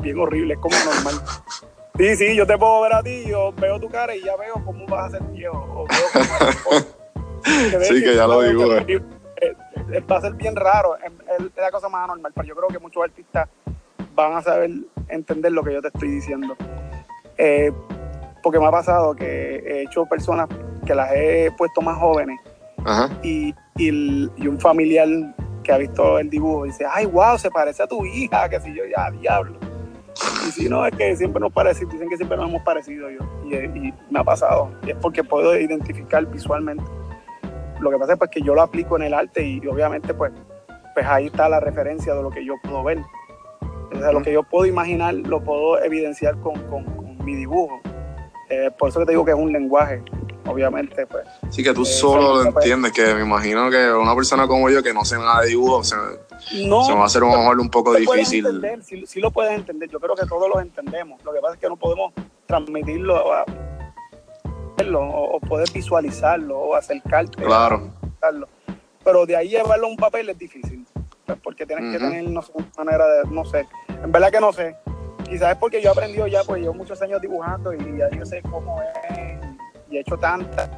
Speaker 5: Bien horrible, es como normal. Sí, sí, yo te puedo ver a ti, yo veo tu cara y ya veo cómo vas a ser viejo.
Speaker 4: sí, que ya lo digo. Eh.
Speaker 5: Eh, va a ser bien raro, es, la cosa más anormal, pero yo creo que muchos artistas van a saber entender lo que yo te estoy diciendo. Eh, porque me ha pasado que he hecho personas que las he puesto más jóvenes Y, y, un familiar que ha visto el dibujo dice, ay, wow, se parece a tu hija, que si yo ya, diablo. Y si no, es que siempre nos parece, dicen que siempre nos hemos parecido yo. Y, me ha pasado. Y es porque puedo identificar visualmente. Lo que pasa es pues, que yo lo aplico en el arte y, obviamente pues, pues ahí está la referencia de lo que yo puedo ver. O sea, lo que yo puedo imaginar lo puedo evidenciar con, con mi dibujo. Eh, por eso que te digo que es un lenguaje, obviamente, pues.
Speaker 4: Sí, que tú eh, solo lo entiendes, que me imagino que una persona como yo que no sé nada de dibujo, se, no, se va a hacer un, mejor un poco difícil.
Speaker 5: Entender, sí, lo puedes entender, yo creo que todos lo entendemos. Lo que pasa es que no podemos transmitirlo o, poder visualizarlo o acercarte.
Speaker 4: Claro.
Speaker 5: Pero de ahí llevarlo a un papel es difícil, pues, porque tienes que tener no sé, una manera de, no sé, en verdad que no sé, quizás es porque yo he aprendido ya, pues llevo muchos años dibujando y ya yo sé cómo es y he hecho tantas.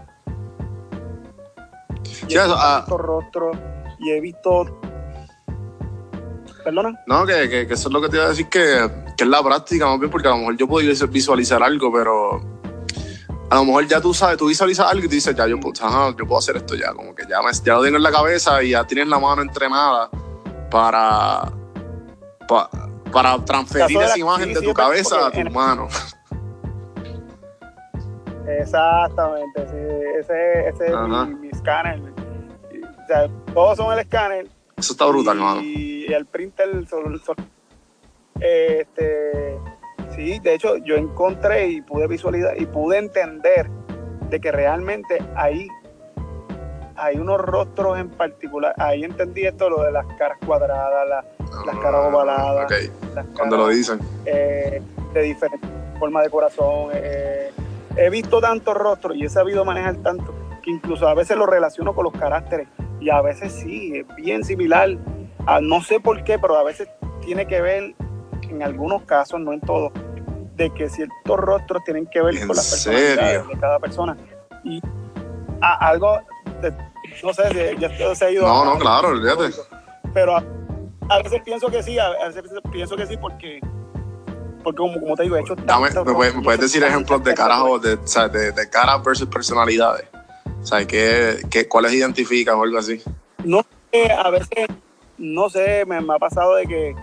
Speaker 5: Y he visto ah. rostros y he visto. ¿Perdona?
Speaker 4: No, que, que, eso es lo que te iba a decir, que, que, es la práctica más bien, porque a lo mejor yo puedo visualizar algo, pero a lo mejor ya tú sabes, tú visualizas algo y tú dices, ya yo, puedo, yo puedo hacer esto ya, como que ya, me, ya lo tengo en la cabeza y ya tienes la mano entrenada para, para para transferir esa imagen de tu cabeza a tu mano.
Speaker 5: Exactamente, ese, ese es mi, escáner. O sea, todos son el escáner.
Speaker 4: Eso está brutal, hermano.
Speaker 5: Y el printer, este, sí, de hecho, yo encontré y pude visualizar y pude entender de que realmente ahí hay unos rostros en particular. Ahí entendí esto, lo de las caras cuadradas, la, las caras ovaladas.
Speaker 4: Cuando lo dicen.
Speaker 5: Eh, de diferentes formas de corazón. Eh, he visto tantos rostros y he sabido manejar tanto que incluso a veces lo relaciono con los caracteres y a veces sí, es bien similar. no sé por qué, pero a veces tiene que ver, en algunos casos, no en todos, de que ciertos rostros tienen que ver con las personalidades de cada persona. Y algo, no sé, si ya se ha ido.
Speaker 4: No, no, claro, olvídate.
Speaker 5: Pero a veces pienso que sí, a veces pienso que sí porque porque como, como te digo, he hecho
Speaker 4: Dame, ¿me, puedes, decir ejemplos de caras de, de, de caras versus personalidades? O sea, ¿qué, qué, ¿cuáles identificas o algo así?
Speaker 5: No sé, a veces, no sé, me, ha pasado de que,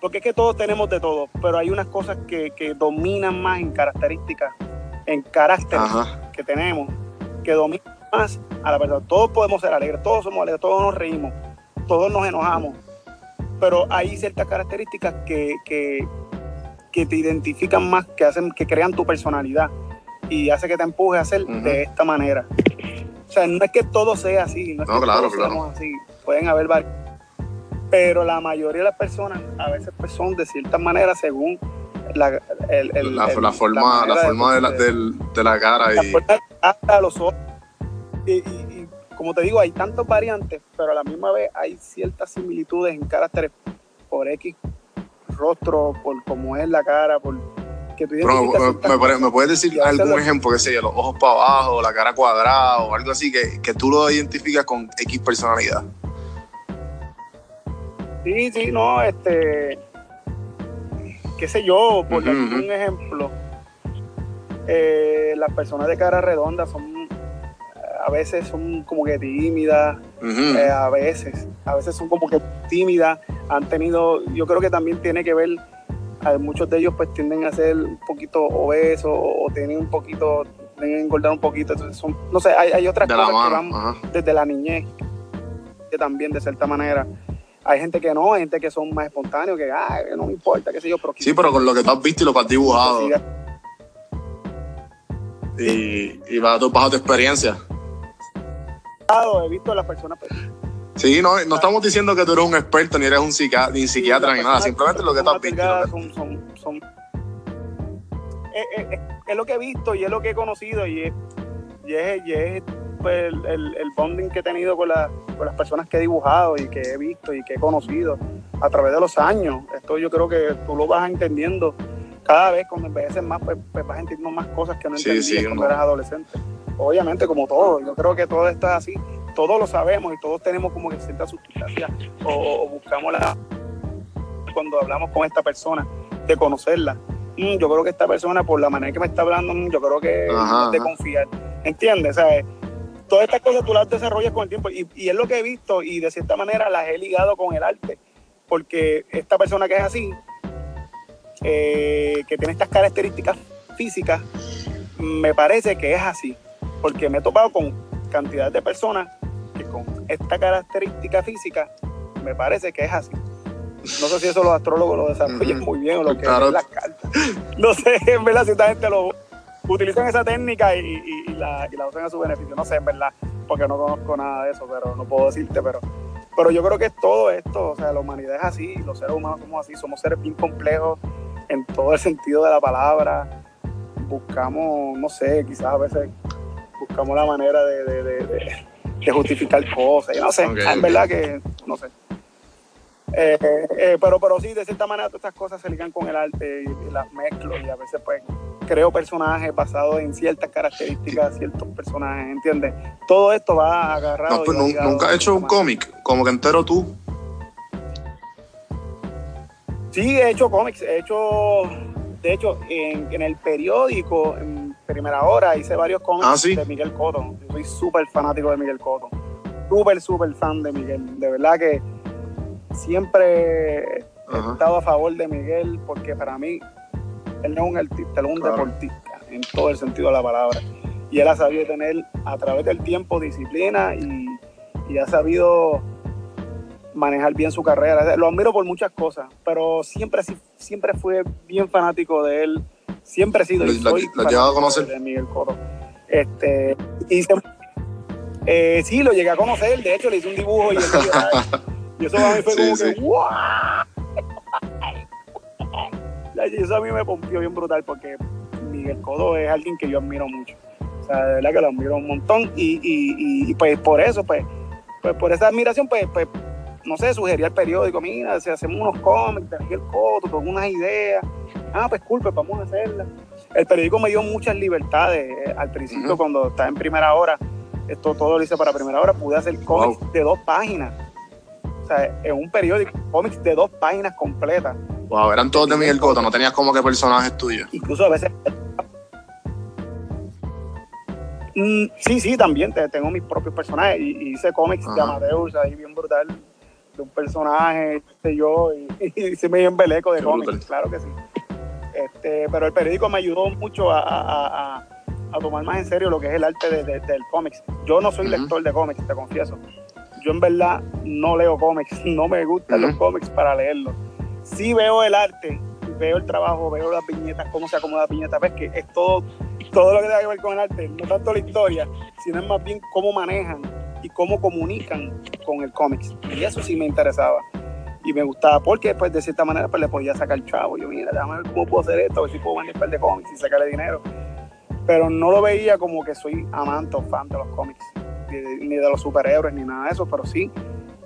Speaker 5: porque es que todos tenemos de todo, pero hay unas cosas que, que dominan más en características, en carácter que tenemos, que dominan más a la persona. Todos podemos ser alegres, todos somos alegres, todos nos reímos, todos nos enojamos, pero hay ciertas características que, que, te identifican más, que hacen, que crean tu personalidad y hace que te empuje a hacer de esta manera. O sea, no es que todo sea así, no es que
Speaker 4: claro,
Speaker 5: todos así, pueden haber varios. Pero la mayoría de las personas a veces pues, son de cierta manera según la,
Speaker 4: la, forma, la, forma de, la, de, la cara.
Speaker 5: y... hasta los ojos. y, como te digo, hay tantas variantes, pero a la misma vez hay ciertas similitudes en caracteres por X rostro, por cómo es la cara, por
Speaker 4: que tú me, puedes decir algún ejemplo, que sea, los ojos para abajo, la cara cuadrada o algo así, que, que tú lo identificas con X personalidad?
Speaker 5: Sí, sí, no, este, qué sé yo, por un ejemplo, eh, las personas de cara redonda son a veces son como que tímidas, eh, a veces, a veces son como que tímidas, han tenido, yo creo que también tiene que ver, muchos de ellos pues tienden a ser un poquito obesos o, tienen un poquito, tienen a engordar un poquito, entonces son, no sé, hay, otras cosas que van desde la niñez, que también de cierta manera. Hay gente que no, hay gente que son más espontáneos, que no me importa, qué sé yo, pero...
Speaker 4: Sí, pero con lo que tú has visto y lo que has dibujado. y, y va tu, bajo tu experiencia
Speaker 5: he visto a las personas. Pues,
Speaker 4: sí, no, no estamos diciendo que tú eres un experto, ni eres un psiquiatra, ni psiquiatra, ni nada, simplemente lo que tú has visto.
Speaker 5: es, lo que he visto y es lo que he conocido y es, y es, pues, el, el, bonding que he tenido con, la, con las personas que he dibujado y que he visto y que he conocido a través de los años. Esto yo creo que tú lo vas entendiendo cada vez cuando envejeces más, pues, pues vas entendiendo más cosas que no entendías cuando eras adolescente obviamente como todo, yo creo que todo está así, todos lo sabemos y todos tenemos como que cierta sustancia o, buscamos la cuando hablamos con esta persona, de conocerla. mm, yo creo que esta persona, por la manera que me está hablando, mm, yo creo que es de confiar. ¿Entiendes? O sea, todas estas cosas tú las desarrollas con el tiempo y, y es lo que he visto y de cierta manera las he ligado con el arte, porque esta persona que es así, eh, que tiene estas características físicas, me parece que es así, porque me he topado con cantidad de personas que con esta característica física me parece que es así. No sé si eso los astrólogos lo desarrollan muy bien o lo que es las cartas. No sé, en verdad, si esta gente lo utilizan esa técnica y, la, y la usan a su beneficio. No sé, en verdad, porque no conozco nada de eso, pero no puedo decirte, pero pero yo creo que es todo esto, o sea, la humanidad es así, los seres humanos somos así, somos seres bien complejos en todo el sentido de la palabra. Buscamos, no sé, quizás a veces buscamos la manera de, justificar cosas, no sé, en verdad que, no sé. Eh, eh, pero, pero sí, de cierta manera todas estas cosas se ligan con el arte y, las mezclo y a veces pues creo personajes basados en ciertas características, ciertos personajes, ¿entiendes? Todo esto va agarrado.
Speaker 4: No, pues nunca he hecho un cómic, como que entero tú.
Speaker 5: Sí, he hecho cómics, he hecho, de hecho, en, el periódico, en primera hora, hice varios cómics
Speaker 4: ah,
Speaker 5: de Miguel Cotto. soy súper fanático de Miguel Cotto. Súper, súper fan de Miguel. De verdad que siempre he estado a favor de Miguel porque para mí él no es un artista, él es un deportista en todo el sentido de la palabra. Y él ha sabido tener a través del tiempo disciplina y, y ha sabido manejar bien su carrera. Lo admiro por muchas cosas, pero siempre, siempre fue bien fanático de él. Siempre he sido.
Speaker 4: ¿Lo, soy a conocer?
Speaker 5: De Miguel Coro. Este, y eh, sí, lo llegué a conocer. De hecho, le hice un dibujo y, y eso a mí fue como que ¡wow! eso a mí me pompió bien brutal porque Miguel Codo es alguien que yo admiro mucho. O sea, de verdad que lo admiro un montón y, y, y pues por eso, pues, pues por esa admiración, pues, pues no sé, sugería al periódico, mira, si hacemos unos cómics de Miguel Coto, con unas ideas, ah, pues cool, pues vamos a hacerla. El periódico me dio muchas libertades eh, al principio, cuando estaba en primera hora, esto todo lo hice para primera hora, pude hacer cómics de dos páginas. O sea, en un periódico, cómics de dos páginas completas.
Speaker 4: Wow, eran todos de Miguel Coto, no tenías como que personajes tuyos.
Speaker 5: Incluso a veces mm, sí, sí, también tengo mis propios personajes y, hice cómics de Amadeus ahí bien brutal un personaje, sé yo, y, y, se me dio embeleco de cómics, claro que sí. Este, pero el periódico me ayudó mucho a, tomar más en serio lo que es el arte del cómics. Yo no soy lector de cómics, te confieso. Yo en verdad no leo cómics, no me gustan los cómics para leerlos. Sí veo el arte, veo el trabajo, veo las viñetas, cómo se acomoda la viñeta, ves que es todo, todo lo que tiene que ver con el arte, no tanto la historia, sino es más bien cómo manejan y cómo comunican con el cómics. Y eso sí me interesaba. Y me gustaba porque, pues, de cierta manera, pues, le podía sacar chavo. Yo, mira, déjame ver cómo puedo hacer esto, a ver si puedo vender un par de cómics y sacarle dinero. Pero no lo veía como que soy amante o fan de los cómics, ni de, los superhéroes, ni nada de eso, pero sí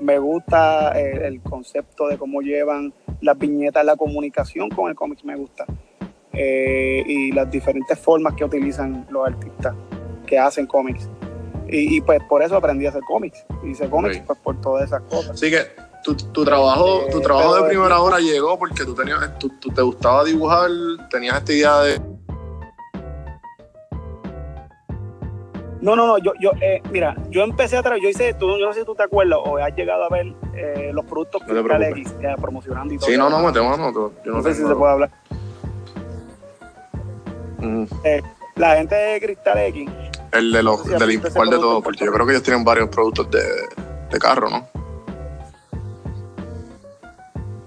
Speaker 5: me gusta el, concepto de cómo llevan las viñetas, la comunicación con el cómics me gusta. Eh, y las diferentes formas que utilizan los artistas que hacen cómics. Y, pues por eso aprendí a hacer cómics. Hice cómics pues por todas esas cosas.
Speaker 4: Así que tu, tu trabajo, tu eh, trabajo de primera hora llegó porque tú tenías, tú, te gustaba dibujar, tenías esta idea de.
Speaker 5: No, no, no, yo, yo eh, mira, yo empecé a trabajar, yo hice, tú, yo no sé si tú te acuerdas o has llegado a ver eh, los productos
Speaker 4: no Cristal
Speaker 5: X promocionando y todo.
Speaker 4: Sí, no, no, me tengo, no, yo
Speaker 5: no, sé si se puede hablar. la gente de Cristal X
Speaker 4: el de los, del de todo, porque yo creo que ellos tienen varios productos de, de carro, ¿no?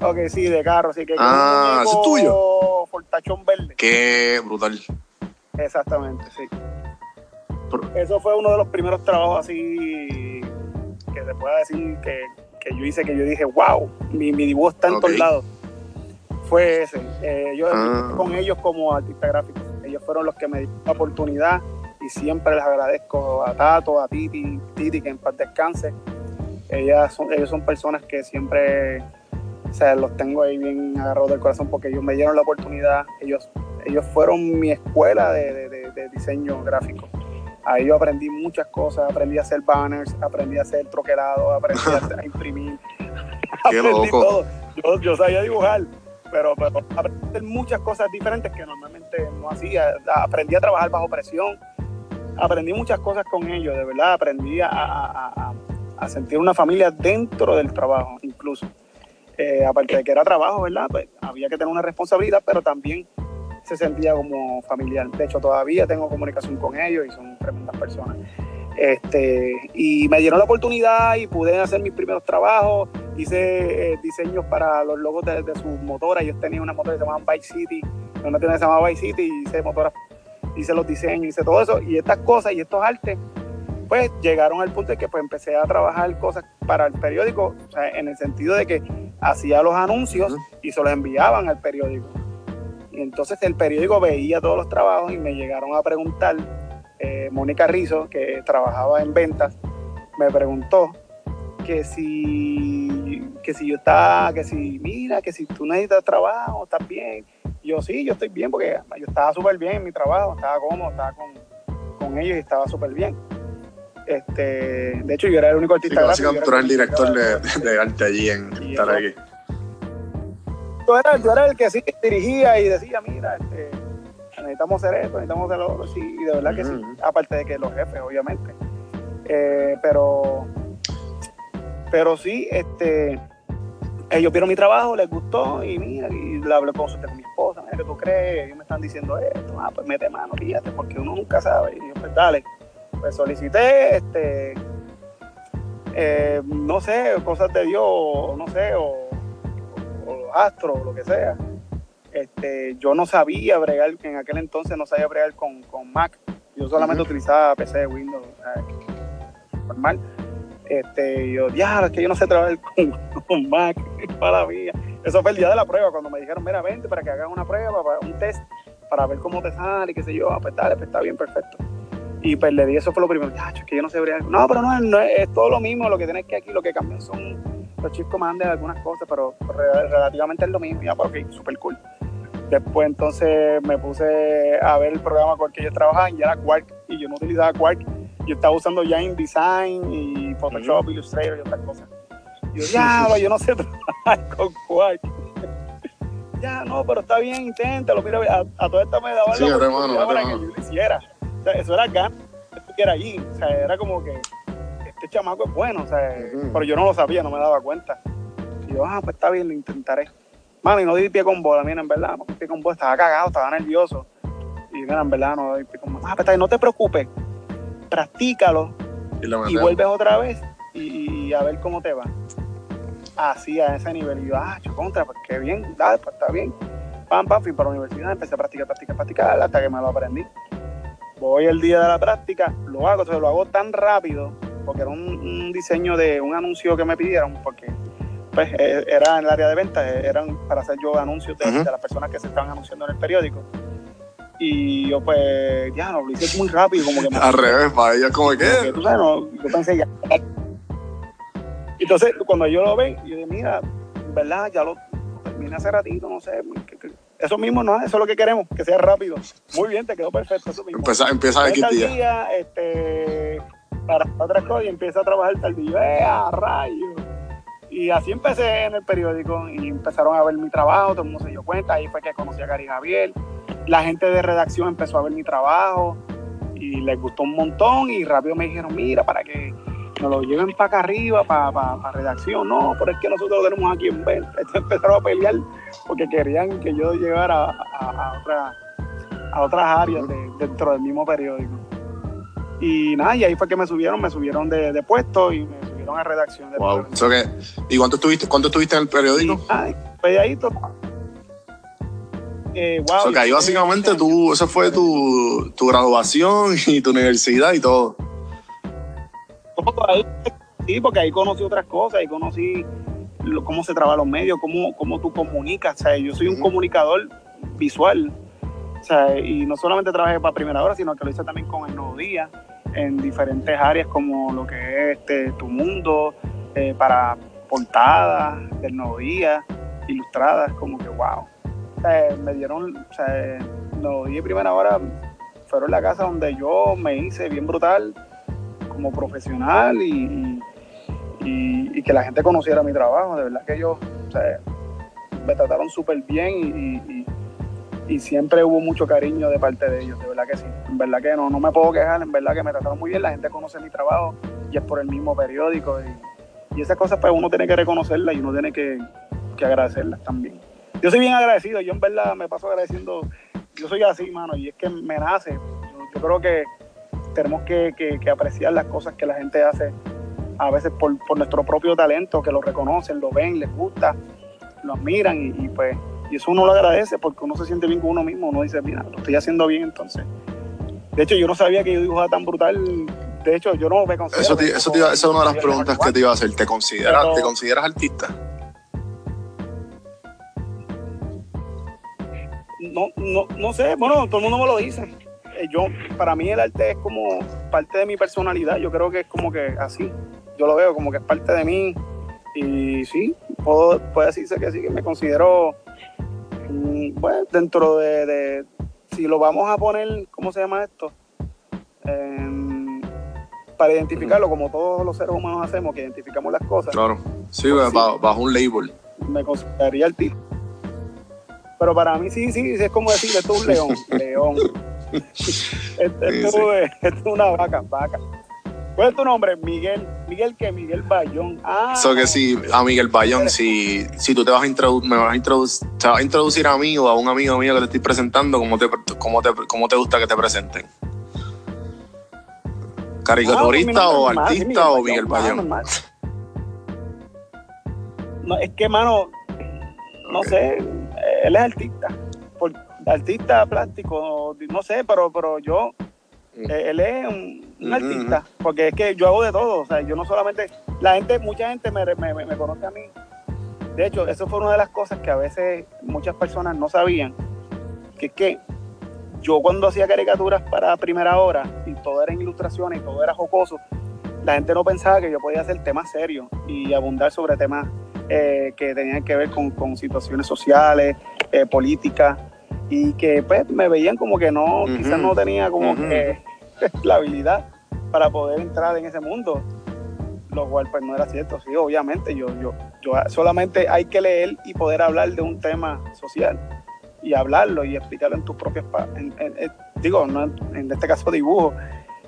Speaker 5: Ok, sí, de carro, sí que
Speaker 4: Ah, ¿es tuyo?
Speaker 5: Portachón verde.
Speaker 4: Qué brutal.
Speaker 5: Exactamente, sí. Eso fue uno de los primeros trabajos así que se pueda decir que, que yo hice, que yo dije, wow, mi, mi dibujo está en todos lados. Fue ese. Eh, yo ah. con ellos como artista gráfico. Ellos fueron los que me dieron la oportunidad y siempre les agradezco a Tato, a Titi, Titi que en paz descanse. Ellas son, ellos son personas que siempre o sea, los tengo ahí bien agarrados del corazón porque ellos me dieron la oportunidad, ellos, ellos fueron mi escuela de, diseño gráfico. Ahí yo aprendí muchas cosas, aprendí a hacer banners, aprendí a hacer troquelado, aprendí a, imprimir, aprendí todo. Yo, yo sabía dibujar, pero, pero aprendí muchas cosas diferentes que normalmente no hacía. Aprendí a trabajar bajo presión, aprendí muchas cosas con ellos, de verdad, aprendí a, sentir una familia dentro del trabajo, incluso. Eh, aparte de que era trabajo, ¿verdad? Pues había que tener una responsabilidad, pero también se sentía como familiar. De hecho, todavía tengo comunicación con ellos y son tremendas personas. Este, y me dieron la oportunidad y pude hacer mis primeros trabajos. Hice eh, diseños para los logos de, sus motoras. Yo tenía una motora que se llamaba Bike City, una tienda que se llamaba Bike City, y hice motoras, hice los diseños, hice todo eso. Y estas cosas y estos artes, pues llegaron al punto de que pues, empecé a trabajar cosas para el periódico, en el sentido de que hacía los anuncios y se los enviaban al periódico. Y entonces el periódico veía todos los trabajos y me llegaron a preguntar eh, Mónica Rizzo, que trabajaba en ventas, me preguntó que si, que si yo estaba, que si, mira, que si tú necesitas trabajo, estás bien. Yo sí, yo estoy bien porque yo estaba súper bien en mi trabajo, estaba cómodo, estaba con, ellos y estaba súper bien. Este, de hecho, yo era el único artista.
Speaker 4: Sí, básicamente tú eras el director de, arte allí en estar aquí.
Speaker 5: Tú eras, tú eras el que sí dirigía y decía, mira, este, necesitamos hacer esto, necesitamos hacer lo otro, sí, y de verdad que sí, aparte de que los jefes, obviamente. Eh, pero, pero sí, este, ellos vieron mi trabajo, les gustó, y mira, y le hablé con, mi esposa, mira, ¿qué tú crees? Ellos me están diciendo esto, ah, pues mete mano, fíjate, porque uno nunca sabe, y yo, pues dale, pues solicité, este, eh, no sé, cosas de Dios, no sé, o, o astros, o lo que sea este, yo no sabía bregar, en aquel entonces no sabía bregar con, Mac. Yo solamente utilizaba PC Windows, normal. Este, yo, ya, es que yo no sé trabajar con, Mac, para mía. Eso fue el día de la prueba, cuando me dijeron, mira, vente para que hagas una prueba, para un test, para ver cómo te sale, y qué sé yo, ah, pues dale, pues está bien, perfecto. Y pues le di, eso fue lo primero, ya, es que yo no sé. No, pero no, no es, todo lo mismo, lo que tienes que aquí, lo que cambian son los chips comandos de algunas cosas, pero relativamente es lo mismo, ya, pues, ok, super cool. Después entonces me puse a ver el programa con el que yo trabajaba y era Quark y yo no utilizaba Quark. Yo estaba usando ya InDesign y Photoshop, Illustrator y otras cosas. Y yo, ya, yo no sé trabajar con Quark. ya, no, pero está bien, inténtalo. Mira, a, a toda esta me daba
Speaker 4: sí,
Speaker 5: la
Speaker 4: oportunidad
Speaker 5: para que yo lo hiciera. O sea, eso era ganas que era allí. O sea, era como que este chamaco es bueno, o sea, pero yo no lo sabía, no me daba cuenta. Y yo, ah, pues está bien, lo intentaré. Mami, no di pie con bola, mira, en verdad, no di pie con bola, estaba cagado, estaba nervioso. Y mira, en verdad, no di pie con bola. Ah, pues, no te preocupes, practícalo y, vuelves otra vez y, a ver cómo te va. Así, a ese nivel. Y yo, ah, yo contra, pues qué bien, dale, pues está bien. Pam, pam, fui para la universidad, empecé a practicar, practicar, practicar, hasta que me lo aprendí. Voy el día de la práctica, lo hago, entonces lo hago tan rápido, porque era un, un diseño de un anuncio que me pidieron, porque pues, eh, era en el área de venta, eh, eran para hacer yo anuncios de, las personas que se estaban anunciando en el periódico. Y yo pues, ya, no, lo hice muy rápido, como que...
Speaker 4: Al revés, para ella como que...
Speaker 5: tú sabes, no, yo pensé ya. Entonces, cuando yo lo ve, yo dije, mira, verdad, ya lo, terminé hace ratito, no sé, eso mismo no, eso es lo que queremos, que sea rápido. Muy bien, te quedó perfecto eso mismo.
Speaker 4: Empieza, empieza a
Speaker 5: día. día. este, para otras cosas y empieza a trabajar día. ¡Eh, a rayos! Y así empecé en el periódico y empezaron a ver mi trabajo, todo el mundo se dio cuenta, ahí fue que conocí a Gary Javier, la gente de redacción empezó a ver mi trabajo y les gustó un montón y rápido me dijeron, mira, para que nos lo lleven para acá arriba, para, para, redacción, no, pero es que nosotros lo tenemos aquí en venta. empezaron a pelear porque querían que yo llegara a, a, otras áreas dentro del mismo periódico. Y nada, y ahí fue que me subieron, me subieron de, de puesto y me a redacción de wow.
Speaker 4: ¿Y cuánto estuviste, cuánto estuviste en el periódico?
Speaker 5: Ay, pelladito.
Speaker 4: Eh, wow, ahí básicamente tú, esa fue tu, tu, graduación y tu universidad y todo.
Speaker 5: sí, porque ahí conocí otras cosas, ahí conocí cómo se trabajan los medios, cómo, cómo tú comunicas. O sea, yo soy un comunicador visual. O sea, y no solamente trabajé para Primera Hora, sino que lo hice también con El Nuevo Día en diferentes áreas como lo que es este, Tu Mundo, eh, para portadas del Nuevo Día, ilustradas, como que wow. Me dieron, o sea, Día y Primera Hora fueron la casa donde yo me hice bien brutal como profesional y, que la gente conociera mi trabajo. De verdad que yo, o sea, me trataron súper bien y, siempre hubo mucho cariño de parte de ellos, de verdad que sí. En verdad que no, no me puedo quejar, en verdad que me trataron muy bien, la gente conoce mi trabajo y es por el mismo periódico y, esas cosas pues uno tiene que reconocerlas y uno tiene que agradecerlas también. Yo soy bien agradecido, yo en verdad me paso agradeciendo, yo soy así, mano, y es que me nace. Yo, creo que tenemos que, apreciar las cosas que la gente hace a veces por, nuestro propio talento, que lo reconocen, lo ven, les gusta, lo admiran y, pues y eso uno lo agradece porque uno se siente bien con uno mismo, uno dice, mira, lo estoy haciendo bien entonces. De hecho, yo no sabía que yo dibujaba tan brutal. De hecho, yo no me considero.
Speaker 4: Eso, eso, esa es una de las preguntas que te iba a hacer. ¿Te consideras, ¿te consideras artista?
Speaker 5: No, no, no sé, bueno, todo el mundo me lo dice. Eh, yo, para mí el arte es como parte de mi personalidad, yo creo que es como que así, yo lo veo como que es parte de mí y sí, puedo, puede decirse que sí, que me considero, mm, bueno, dentro de, si lo vamos a poner, ¿cómo se llama esto? Em, para identificarlo como todos los seres humanos hacemos, que identificamos las cosas.
Speaker 4: Claro, sí, pues bajo, un label.
Speaker 5: Me consideraría artista. Pero para mí sí, sí, es como decir, esto es un león, león. esto, Es, una vaca, vaca. ¿Cuál es tu nombre? Miguel. ¿Miguel qué? Miguel Bayón. Ah.
Speaker 4: Eso que sí, a Miguel Bayón, si, si tú te vas a introducir, me vas a introducir, te vas a introducir a mí o a un amigo mío que te estoy presentando, ¿cómo te, cómo te, cómo te gusta que te presenten? ¿Caricaturista ah, o artista o Miguel Bayón?
Speaker 5: No, es que, mano, no sé, él es artista, por, artista plástico, no sé, pero, pero yo, mm. eh, él es un, artista, porque es que yo hago de todo, o sea, yo no solamente, la gente, mucha gente me, me, conoce a mí. De hecho, eso fue una de las cosas que a veces muchas personas no sabían, que es que yo cuando hacía caricaturas para primera hora y todo era ilustraciones y todo era jocoso, la gente no pensaba que yo podía hacer temas serios y abundar sobre temas eh, que tenían que ver con, situaciones sociales, eh, políticas, y que pues me veían como que no, quizás no tenía como que la habilidad para poder entrar en ese mundo, lo cual pues no era cierto, sí, obviamente, yo, yo, yo solamente hay que leer y poder hablar de un tema social y hablarlo y explicarlo en tus propias, digo, en este caso dibujo,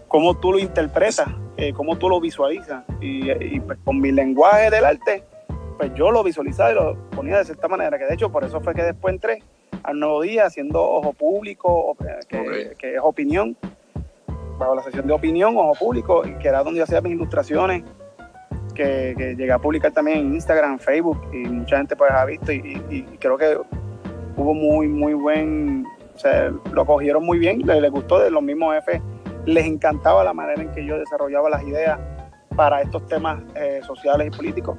Speaker 5: cómo tú lo interpretas, eh, cómo tú lo visualizas y, y pues, con mi lenguaje del arte pues yo lo visualizaba y lo ponía de cierta manera, que de hecho por eso fue que después entré al Nuevo Día haciendo Ojo Público, que, es opinión, bajo la sesión de opinión, Ojo Público, que era donde yo hacía mis ilustraciones, que, llegué a publicar también en Instagram, Facebook, y mucha gente pues ha visto, y, creo que hubo muy, muy buen, o sea, lo cogieron muy bien, les, gustó de los mismos jefes, les encantaba la manera en que yo desarrollaba las ideas para estos temas eh, sociales y políticos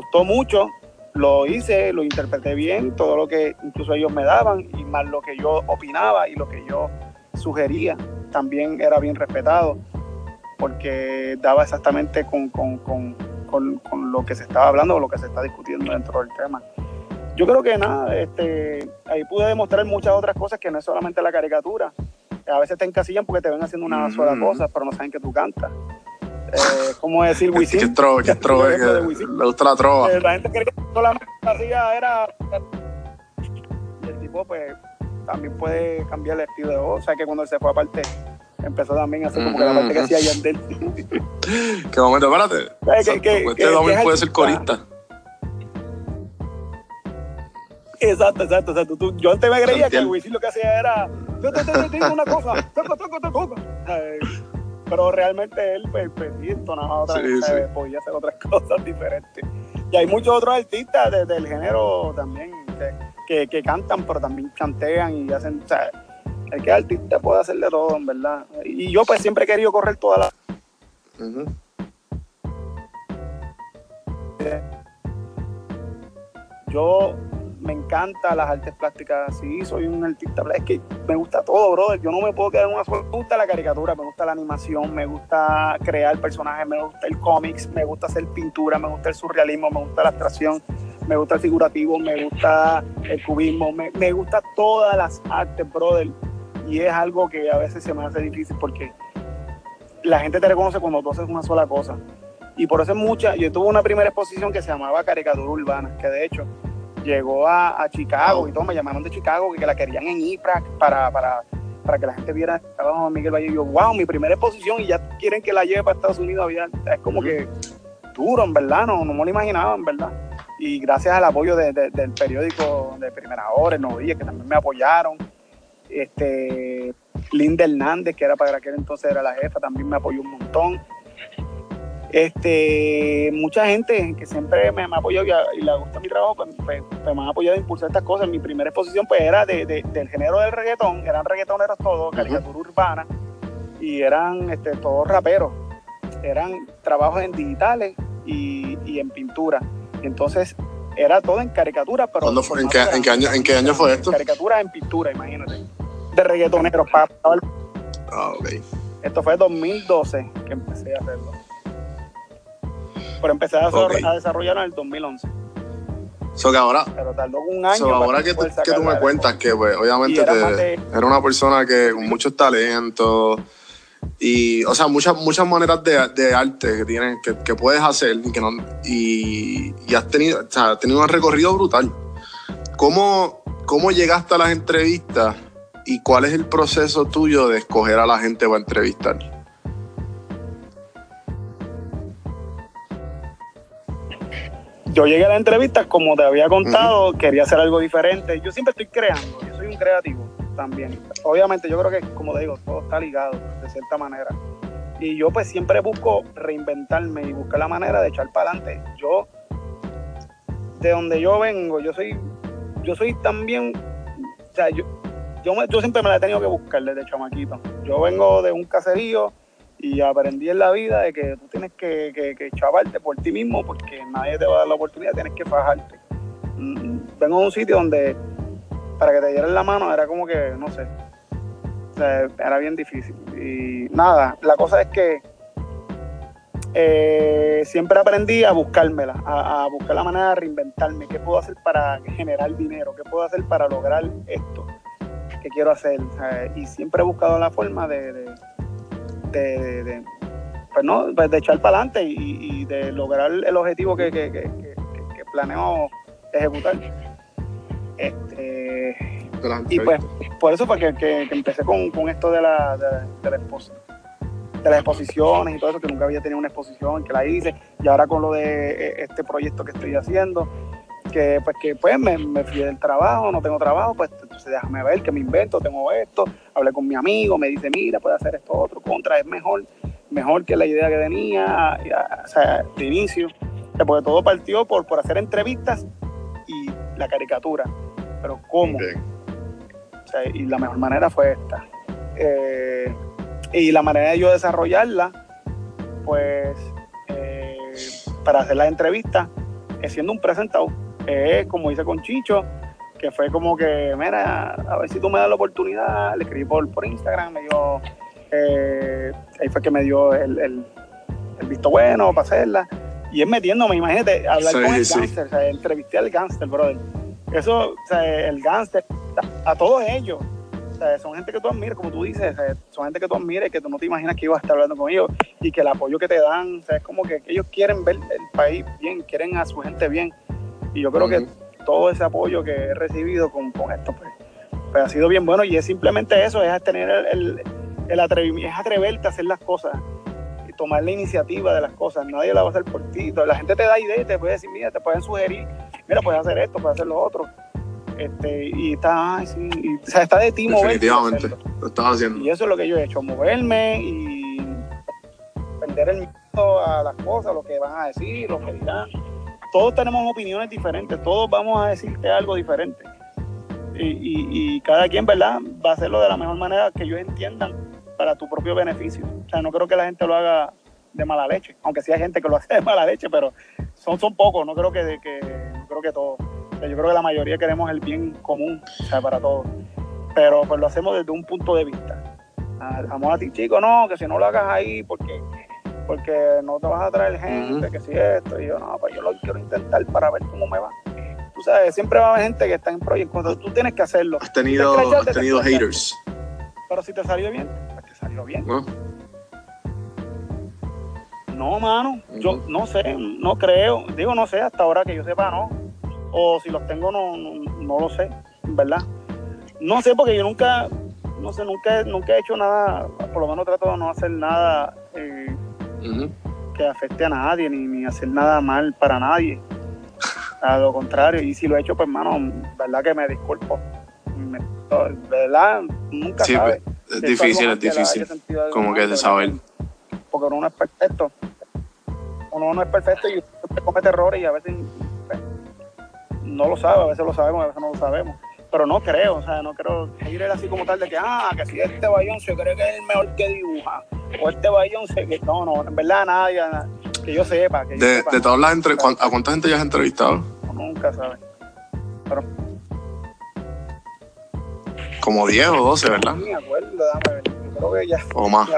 Speaker 5: gustó mucho, lo hice, lo interpreté bien, todo lo que incluso ellos me daban y más lo que yo opinaba y lo que yo sugería también era bien respetado porque daba exactamente con, con, con, con, lo que se estaba hablando o lo que se está discutiendo dentro del tema. Yo creo que nada, este, ahí pude demostrar muchas otras cosas que no es solamente la caricatura. A veces te encasillan porque te ven haciendo una sola cosa, pero no saben que tú cantas eh, ¿cómo decir? Wisin.
Speaker 4: ¿Qué tro, qué tro, que le gusta la trova.
Speaker 5: Eh, la gente cree que solamente hacía era... Y el tipo, pues, también puede cambiar el estilo de voz. O sea, que cuando él se fue aparte, empezó también a hacer como que la parte que hacía Yandel.
Speaker 4: ¿Qué momento? Espérate. Que, que, este también puede ser corista.
Speaker 5: Exacto, exacto, exacto. Tú, yo antes me creía que el Wisin lo que hacía era, yo te, te, digo una cosa, toco, toco, toco pero realmente él pues, pues sí entonaba otra sí, podía hacer otras cosas diferentes. Y hay muchos otros artistas del género también que, que, cantan, pero también chantean y hacen, o sea, el que artista puede hacer de todo, en verdad. Y yo pues siempre he querido correr toda la... Yo me encanta las artes plásticas, sí, soy un artista, es que me gusta todo, brother, yo no me puedo quedar en una sola, me gusta la caricatura, me gusta la animación, me gusta crear personajes, me gusta el cómics, me gusta hacer pintura, me gusta el surrealismo, me gusta la abstracción, me gusta el figurativo, me gusta el cubismo, me, me gusta todas las artes, brother, y es algo que a veces se me hace difícil porque la gente te reconoce cuando tú haces una sola cosa. Y por eso es mucha, yo tuve una primera exposición que se llamaba Caricatura Urbana, que de hecho llegó a, Chicago y todo, me llamaron de Chicago que la querían en IPRAC para, para, para que la gente viera de Miguel Valle. Y yo, wow, mi primera exposición y ya quieren que la lleve para Estados Unidos. Es como que duro, en verdad, no, no me lo imaginaba, en verdad. Y gracias al apoyo del periódico de Primera Hora, el que también me apoyaron. Este, Linda Hernández, que era para aquel entonces era la jefa, también me apoyó un montón. Este, mucha gente que siempre me, ha apoyado y, le gusta mi trabajo, pues, pues, pues, me ha apoyado a impulsar estas cosas. Mi primera exposición pues era de, del género del reggaetón, eran reggaetoneros todos, caricatura urbana, y eran este, todos raperos. Eran trabajos en digitales y, en pintura. entonces era todo en caricatura, pero...
Speaker 4: ¿En, qué, año, ¿En qué año fue esto?
Speaker 5: Caricatura en pintura, imagínate. De reggaetoneros. Para,
Speaker 4: ah, ok.
Speaker 5: Esto fue 2012 que empecé a hacerlo pero empecé a, desarrollarlo en el 2011.
Speaker 4: So que ahora,
Speaker 5: pero tardó un año.
Speaker 4: So ahora que, que, tú me cuentas que pues, obviamente era, una persona que con muchos talentos y, o sea, muchas, muchas maneras de, de arte que tienes, que, que, puedes hacer y que no, y, y has tenido, o sea, has tenido un recorrido brutal. ¿Cómo, ¿Cómo llegaste a las entrevistas y cuál es el proceso tuyo de escoger a la gente para entrevistar?
Speaker 5: Yo llegué a la entrevista, como te había contado, quería hacer algo diferente. Yo siempre estoy creando, yo soy un creativo también. Obviamente yo creo que, como te digo, todo está ligado de cierta manera. Y yo pues siempre busco reinventarme y buscar la manera de echar para adelante. Yo, de donde yo vengo, yo soy, yo soy también, o sea, yo, yo, yo siempre me la he tenido que buscar desde chamaquito. Yo vengo de un caserío y aprendí en la vida de que tú tienes que, que, chavarte por ti mismo porque nadie te va a dar la oportunidad, tienes que fajarte. Mm, vengo de un sitio donde para que te dieran la mano era como que, no sé, era bien difícil. Y nada, la cosa es que eh, siempre aprendí a buscármela, a, buscar la manera de reinventarme, qué puedo hacer para generar dinero, qué puedo hacer para lograr esto que quiero hacer. Y siempre he buscado la forma de, pues no, pues de echar para adelante y, de lograr el objetivo que, que, planeo ejecutar. Este, y pues por eso fue que, empecé con, esto de, la, de, de las exposiciones y todo eso, que nunca había tenido una exposición, que la hice, y ahora con lo de e, este proyecto que estoy haciendo, que pues que pues me, me fui del trabajo, no tengo trabajo, pues entonces déjame ver que me invento, tengo esto, hablé con mi amigo, me dice, mira, puede hacer esto otro, contra, es mejor, mejor que la idea que tenía, o sea, de inicio, porque todo partió por, por hacer entrevistas y la caricatura, pero ¿cómo? y la mejor manera fue esta. Eh, y la manera de yo desarrollarla, pues, eh, para hacer la entrevista, es siendo un presentado es como hice con Chicho, que fue como que, mira, a ver si tú me das la oportunidad, le escribí por, por Instagram, me dio, eh, ahí fue que me dio el, el, visto bueno para hacerla. Y es metiéndome, imagínate, hablar con el gánster, o sea, entrevisté al gánster, brother. Eso, o sea, el gánster, a todos ellos, o sea, son gente que tú admiras, como tú dices, son gente que tú admiras y que tú no te imaginas que ibas a estar hablando con ellos y que el apoyo que te dan, o sea, es como que ellos quieren ver el país bien, quieren a su gente bien. Y yo creo que todo ese apoyo que he recibido con, esto, pues, pues, ha sido bien bueno y es simplemente eso, es tener el, el, atrevimiento, es atreverte a hacer las cosas y tomar la iniciativa de las cosas. Nadie la va a hacer por ti. La gente te da ideas, te puede decir, mira, te pueden sugerir, mira, puedes hacer esto, puedes hacer lo otro. Este, y está, sí, o sea, está de ti.
Speaker 4: Definitivamente, lo estás haciendo.
Speaker 5: Y eso es lo que yo he hecho, moverme y perder el miedo a las cosas, lo que van a decir, lo que dirán todos tenemos opiniones diferentes, todos vamos a decirte algo diferente. Y, cada quien, ¿verdad? Va a hacerlo de la mejor manera que ellos entiendan para tu propio beneficio. O sea, no creo que la gente lo haga de mala leche, aunque sí hay gente que lo hace de mala leche, pero son, son pocos, no creo que, que, no creo que todos. yo creo que la mayoría queremos el bien común, o sea, para todos. Pero pues lo hacemos desde un punto de vista. Vamos a ti, chico, no, que si no lo hagas ahí, porque porque no te vas a traer gente, que si esto, y yo, no, pues yo lo quiero intentar para ver cómo me va. Tú sabes, siempre va a haber gente que está en proyectos, tú tienes que hacerlo.
Speaker 4: Has tenido, has tenido haters.
Speaker 5: Pero si te salió bien, pues te salió bien. No, mano, yo no sé, no creo, digo no sé, hasta ahora que yo sepa, no. o si los tengo no, no, lo sé, ¿verdad? No sé porque yo nunca, no sé, nunca, nunca he hecho nada, por lo menos trato de no hacer nada eh, que afecte a nadie, ni, ni hacer nada mal para nadie. A lo contrario, y si lo he hecho, pues hermano, verdad que me disculpo. verdad, nunca sí,
Speaker 4: sabe. Es difícil, es difícil. Como que de saber.
Speaker 5: Porque uno no es perfecto. Uno no es perfecto y comete errores y a veces no lo sabe, a veces lo sabemos, a veces no lo sabemos. Pero no creo, o sea, no creo ir así como tal de que, ah, que si este Bayón se cree que es el mejor que dibuja, o este Bayón se que. No, no, en verdad nadie, que yo sepa. Que
Speaker 4: de, de todas las entre... ¿A cuánta gente ya has entrevistado?
Speaker 5: nunca sabes. Pero...
Speaker 4: Como 10 o 12, ¿verdad?
Speaker 5: No me acuerdo, déjame ver. Yo creo que ya.
Speaker 4: O más.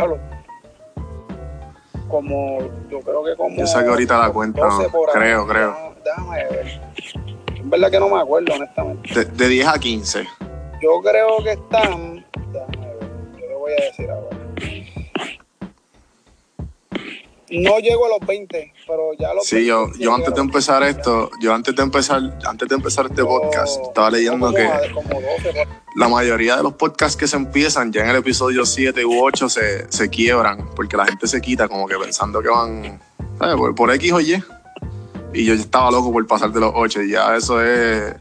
Speaker 5: como, yo creo que como.
Speaker 4: Yo saqué ahorita la cuenta, creo, creo.
Speaker 5: Déjame ver. Verdad que no me acuerdo, honestamente.
Speaker 4: De, de 10 a 15.
Speaker 5: Yo creo que están. Déjame ver. Yo le voy a decir ahora. No llego a los 20, pero ya los
Speaker 4: Sí, yo, yo antes de empezar esto, yo antes de empezar, antes de empezar este podcast, estaba leyendo que la mayoría de los podcasts que se empiezan ya en el episodio 7 u 8 se, se quiebran, porque la gente se quita como que pensando que van Por, por, X o Y. Y yo estaba loco por pasar de los 8 y ya eso es...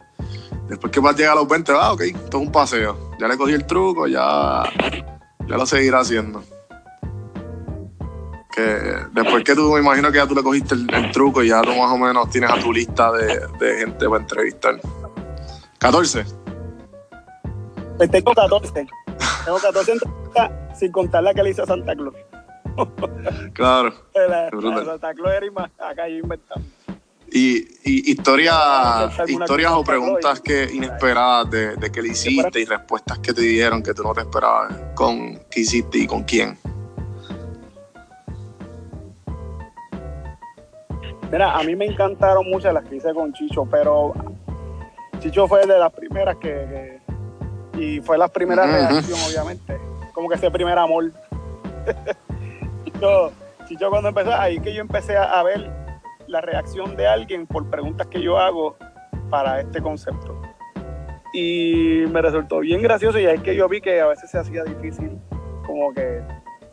Speaker 4: Después que vas a llegar a los 20, ah, ok, esto es un paseo. Ya le cogí el truco, ya, ya lo seguirá haciendo que después que tú me imagino que ya tú le cogiste el, truco y ya tú más o menos tienes a tu lista de, de gente para entrevistar. 14.
Speaker 5: Pues tengo 14. Tengo 14 entrevistas sin contar la que le hice a Santa Claus.
Speaker 4: claro.
Speaker 5: Santa Claus era acá yo inventando.
Speaker 4: Y, y historias, historias o preguntas que inesperadas de, de que le hiciste y respuestas que te dieron que tú no te esperabas con qué hiciste y con quién.
Speaker 5: Mira, a mí me encantaron muchas las que hice con Chicho, pero Chicho fue de las primeras que, y fue la primera reacción, obviamente, como que ese primer amor. Chicho, Chicho, cuando empezó, ahí que yo empecé a, ver la reacción de alguien por preguntas que yo hago para este concepto. Y me resultó bien gracioso y ahí que yo vi que a veces se hacía difícil, como que,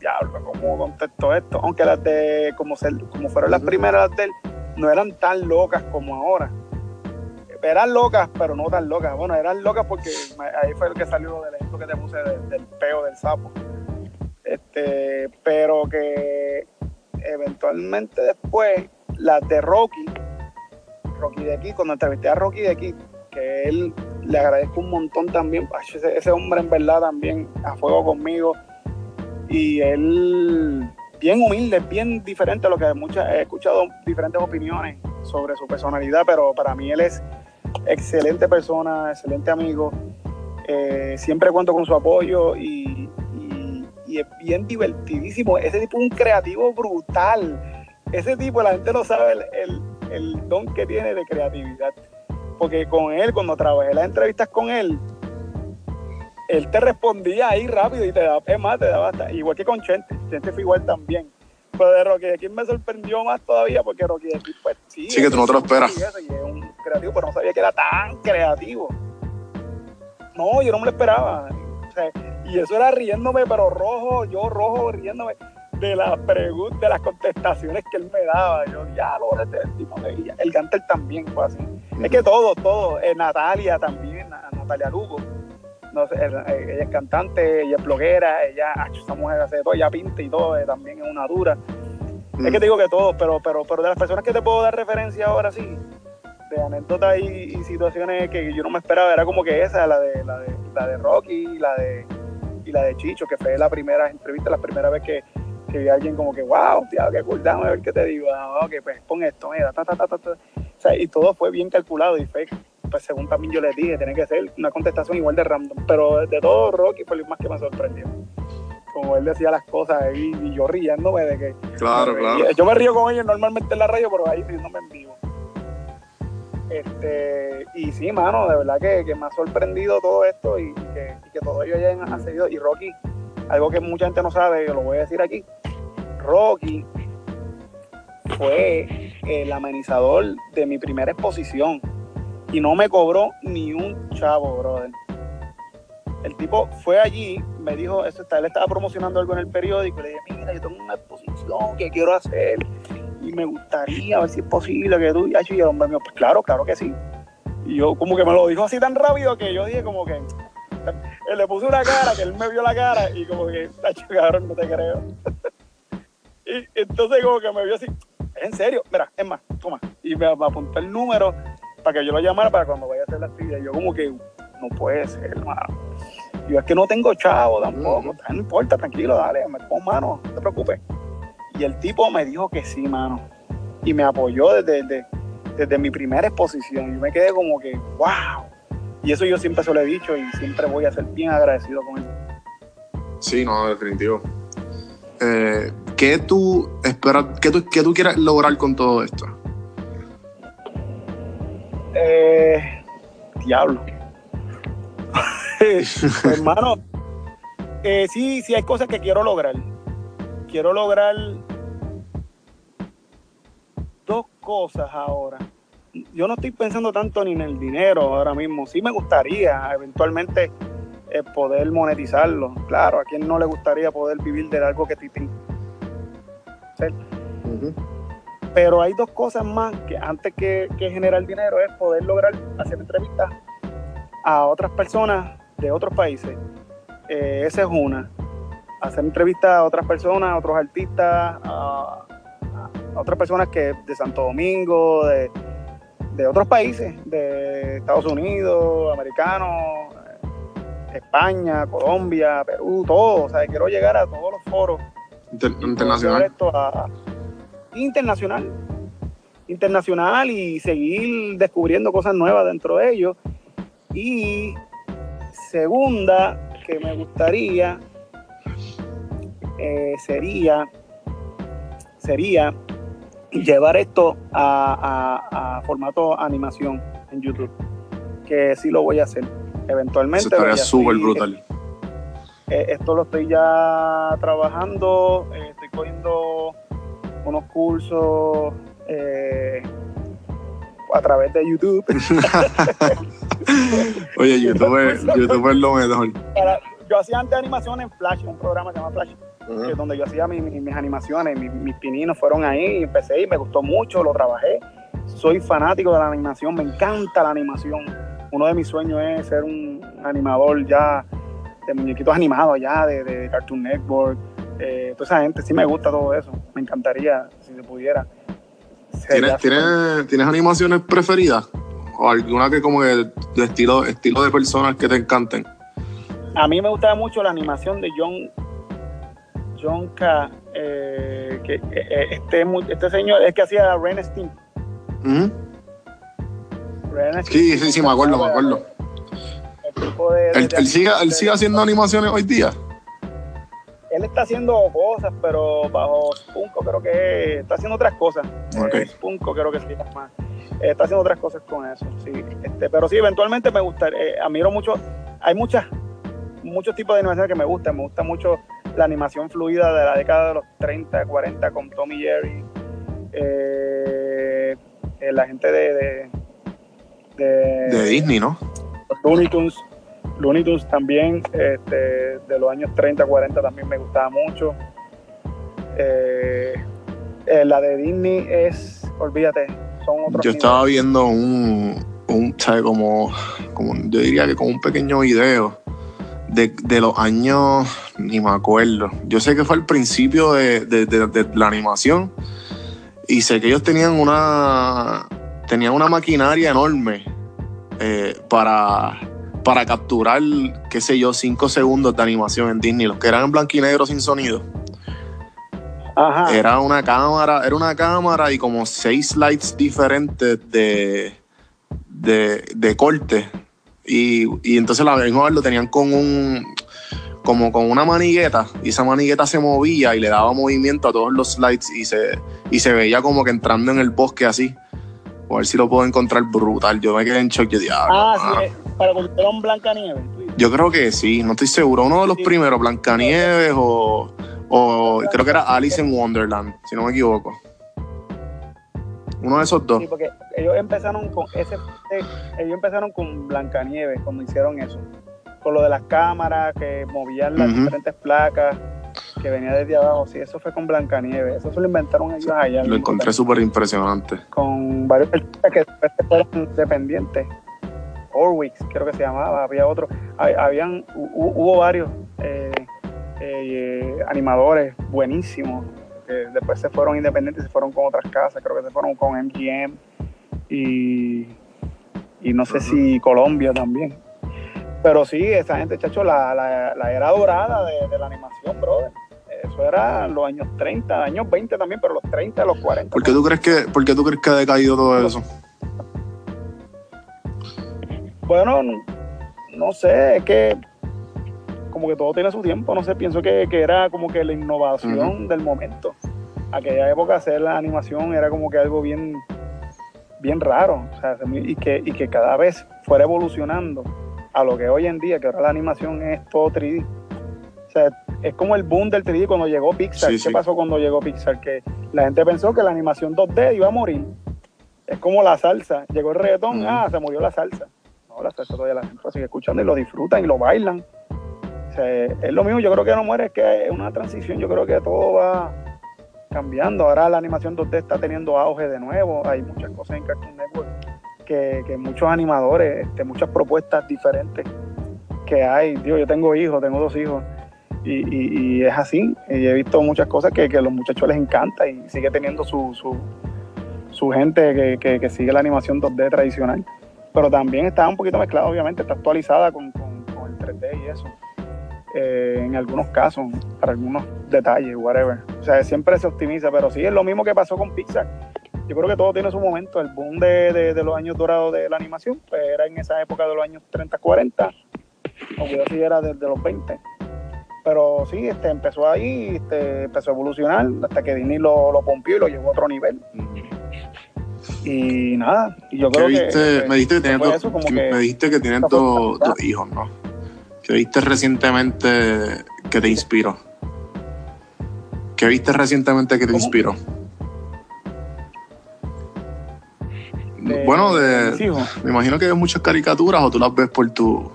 Speaker 5: diablo, ¿cómo contesto esto? Aunque las de, como, como fueron las primeras de él, no eran tan locas como ahora. Eran locas, pero no tan locas. Bueno, eran locas porque ahí fue el que salió del ejemplo que te puse del, peo del sapo. Este, pero que eventualmente después las de Rocky, Rocky de aquí, cuando entrevisté a Rocky de aquí, que él le agradezco un montón también, ese, hombre en verdad también a fuego conmigo y él bien humilde, bien diferente a lo que muchas, he escuchado diferentes opiniones sobre su personalidad, pero para mí él es excelente persona, excelente amigo. Eh, siempre cuento con su apoyo y, es bien divertidísimo. Ese tipo es un creativo brutal. Ese tipo, la gente no sabe el, el don que tiene de creatividad. Porque con él, cuando trabajé las entrevistas con él, él te respondía ahí rápido y te daba, es más, te daba hasta, igual que con Chente, Chente fue igual también. Pero de Rocky de King me sorprendió más todavía porque Rocky de King, pues sí.
Speaker 4: Sí, que tú no te lo esperas.
Speaker 5: Y es un creativo, pero no sabía que era tan creativo. No, yo no me lo esperaba. y eso era riéndome, pero rojo, yo rojo riéndome de las preguntas, de las contestaciones que él me daba. Yo, ya lo tipo, el Gantel también fue así. Es que todo, todo, eh, Natalia también, Natalia Lugo no sé, ella es cantante, ella es bloguera, ella, esa mujer hace todo, ella pinta y todo, eh, también es una dura. Es que te digo que todo, pero, pero, pero de las personas que te puedo dar referencia ahora sí, de anécdotas y, situaciones que yo no me esperaba, era como que esa, la de, la de, la de Rocky la de, y la de Chicho, que fue la primera entrevista, la primera vez que, que vi a alguien como que, wow, tío, qué cool, déjame ver qué te digo, ah, ok, pues pon esto, mira, ta, ta, ta, ta, ta. O sea, y todo fue bien calculado y fue pues según también yo les dije, tiene que ser una contestación igual de random. Pero de todo, Rocky fue lo más que me sorprendió. Como él decía las cosas ahí y yo riéndome de que.
Speaker 4: Claro, claro.
Speaker 5: Yo me río con ellos normalmente en la radio, pero ahí riéndome en vivo. Este, y sí, mano, de verdad que, que me ha sorprendido todo esto y, que, y que todo ello hayan seguido. Y Rocky, algo que mucha gente no sabe, lo voy a decir aquí. Rocky fue el amenizador de mi primera exposición y no me cobró ni un chavo, brother. El tipo fue allí, me dijo, eso está, él estaba promocionando algo en el periódico, y le dije, mira, yo tengo una exposición que quiero hacer y me gustaría ver si es posible que tú, y el hombre mío, pues claro, claro que sí. Y yo como que me lo dijo así tan rápido que yo dije como que, le puse una cara, que él me vio la cara y como que, cabrón, no te creo. y entonces como que me vio así, en serio, mira, es más, toma. Y me, apuntó el número para que yo lo llamara para cuando vaya a hacer la actividad. Yo como que, no puede ser, hermano. Yo es que no tengo chavo tampoco, no importa, tranquilo, dale, me pongo mano, no te preocupes. Y el tipo me dijo que sí, mano. Y me apoyó desde, desde, mi primera exposición. Yo me quedé como que, wow. Y eso yo siempre se lo he dicho y siempre voy a ser bien agradecido con él.
Speaker 4: Sí, no, definitivo. Eh, ¿Qué tú esperas, qué tú, qué tú quieres lograr con todo esto?
Speaker 5: Eh, diablo. Hermano, eh, sí, sí hay cosas que quiero lograr. Quiero lograr dos cosas ahora. Yo no estoy pensando tanto ni en el dinero ahora mismo. Sí me gustaría eventualmente eh, poder monetizarlo. Claro, a quien no le gustaría poder vivir de algo que te. Pero hay dos cosas más que antes que, generar dinero es poder lograr hacer entrevistas a otras personas de otros países. Eh, esa es una. Hacer entrevistas a otras personas, a otros artistas, a, otras personas que de Santo Domingo, de, de otros países, de Estados Unidos, americanos, España, Colombia, Perú, todo. O sea, quiero llegar a todos los foros.
Speaker 4: internacional.
Speaker 5: internacional. Internacional y seguir descubriendo cosas nuevas dentro de ellos. Y segunda que me gustaría eh, sería sería llevar esto a, a, formato animación en YouTube, que sí lo voy a hacer eventualmente.
Speaker 4: estaría súper brutal.
Speaker 5: Eh, esto lo estoy ya trabajando, eh, estoy cogiendo unos cursos eh, a través de YouTube.
Speaker 4: Oye, YouTube, es, YouTube es lo mejor.
Speaker 5: yo hacía antes animaciones en Flash, un programa que se llama Flash, donde yo hacía mis, animaciones, mis, mis, pininos fueron ahí, empecé y me gustó mucho, lo trabajé. Soy fanático de la animación, me encanta la animación uno de mis sueños es ser un animador ya de muñequitos animados ya, de, Cartoon Network, eh, toda esa gente, sí me gusta todo eso, me encantaría si se pudiera.
Speaker 4: ¿Tienes, animaciones preferidas? ¿O alguna que como de, estilo, estilo de personas que te encanten?
Speaker 5: A mí me gustaba mucho la animación de John, John K. Eh, que, eh, este, este señor es que hacía Ren Steam.
Speaker 4: Sí, sí, sí, me acuerdo, me acuerdo. ¿Él, sigue, ¿Él sigue haciendo animaciones hoy día?
Speaker 5: Él está haciendo cosas, pero bajo Spunko creo que está haciendo otras cosas. Okay. Eh, Spunko creo que sí, más. está haciendo otras cosas con eso, sí. Este, pero sí, eventualmente me gusta, eh, admiro mucho, hay muchas, muchos tipos de animaciones que me gustan. Me gusta mucho la animación fluida de la década de los 30, 40 con Tommy Jerry. Eh, la gente de
Speaker 4: de, Disney, ¿no?
Speaker 5: Looney Tunes, Looney Tunes también, este, de los años 30, 40 también me gustaba mucho. Eh, eh, la de Disney es, olvídate, son otros.
Speaker 4: Yo estaba viendo un, un ¿sabes? Como, como, yo diría que como un pequeño video de, de, los años, ni me acuerdo. Yo sé que fue al principio de, de, de la animación y sé que ellos tenían una, tenían una maquinaria enorme eh, para, para capturar, qué sé yo, cinco segundos de animación en Disney, los que eran en blanco y negro sin sonido. Era una cámara, era una cámara y como seis slides diferentes de, de, corte. Y, y, entonces la misma lo tenían con un como con una manigueta y esa manigueta se movía y le daba movimiento a todos los slides y se, y se veía como que entrando en el bosque así. A ver si lo puedo encontrar brutal. Yo me quedé en shock. Yo diablo.
Speaker 5: Ah, sí, eh, para un Blancanieves.
Speaker 4: Yo creo que sí, no estoy seguro. Uno de los primeros, Blancanieves o, o creo que era Alice in Wonderland, si no me equivoco. Uno de esos dos.
Speaker 5: Sí, porque ellos empezaron con ese, eh, ellos empezaron con Blancanieves cuando hicieron eso. Con lo de las cámaras que movían las diferentes placas que venía desde abajo. Sí, eso fue con Blancanieves. Eso se lo inventaron ellos allá.
Speaker 4: Lo encontré súper impresionante.
Speaker 5: Con varios artistas que después fueron dependientes. Orwix, creo que se llamaba. Había otro. Habían, hubo varios eh, eh, animadores buenísimos. después se fueron independientes, se fueron con otras casas. Creo que se fueron con MGM y, y no sé si Colombia también. Pero sí, esa gente, chacho, la, la, era dorada de, la animación, brother. Eso era los años 30, años 20 también, pero los 30, los 40.
Speaker 4: ¿Por qué tú crees que, por tú crees que ha decaído todo eso?
Speaker 5: Bueno, no, sé, es que como que todo tiene su tiempo, no sé, pienso que, era como que la innovación del momento. Aquella época hacer la animación era como que algo bien, bien raro, o sea, y que, y que cada vez fuera evolucionando a lo que hoy en día, que ahora la animación es todo 3D. O sea, es como el boom del 3D cuando llegó Pixar. ¿Qué pasó cuando llegó Pixar? Que la gente pensó que la animación 2D iba a morir. Es como la salsa. Llegó el reggaetón, ah, se murió la salsa. No, la salsa todavía la gente sigue escuchando y lo disfrutan y lo bailan. O sea, es lo mismo, yo creo que no muere, es que es una transición, yo creo que todo va cambiando. Ahora la animación 2D está teniendo auge de nuevo, hay muchas cosas en Cartoon Network que, muchos animadores, este, muchas propuestas diferentes que hay. Digo, yo tengo hijos, tengo dos hijos, y, es así. Y he visto muchas cosas que, a los muchachos les encanta y sigue teniendo su, su, gente que, sigue la animación 2D tradicional. Pero también está un poquito mezclada, obviamente, está actualizada con, el 3D y eso. Eh, en algunos casos, para algunos detalles, whatever. O sea, siempre se optimiza, pero sí es lo mismo que pasó con Pixar yo creo que todo tiene su momento. El boom de, los años dorados de la animación, pues era en esa época de los años 30, 40, aunque yo sí era desde los 20. Pero sí, este, empezó ahí, este, empezó a evolucionar hasta que Disney lo, lo pompió y lo llevó a otro nivel. Y nada, y yo creo que,
Speaker 4: me dijiste que, me dijiste que tienen dos, hijos, ¿no? ¿Qué viste recientemente que te inspiró? ¿Qué viste recientemente que te inspiró? bueno, de, me imagino que ves muchas caricaturas o tú las ves por tu...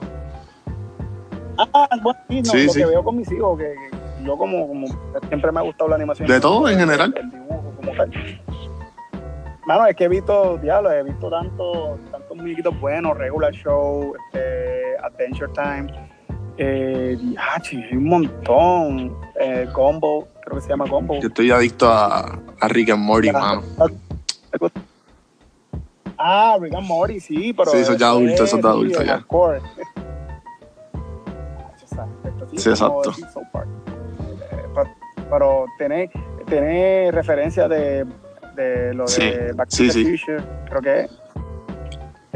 Speaker 5: Ah, bueno, sí, no, lo que veo con mis hijos, que, yo como, como, siempre me ha gustado la animación.
Speaker 4: ¿De todo en general?
Speaker 5: El, dibujo como tal. Mano, es que he visto, diablo, he visto tantos tantos muñequitos buenos, Regular Show, este, Adventure Time, eh, hay un montón, eh, Combo, creo que se llama Combo.
Speaker 4: Yo estoy adicto a, a Rick and Morty, mano.
Speaker 5: Ah, Rick and Morty, sí, pero. Sí,
Speaker 4: eso ya adulto, eso es de adulto ya. Sí, exacto.
Speaker 5: Eh, pero, tiene, tiene referencia de, de lo de Back to the Future, creo que es.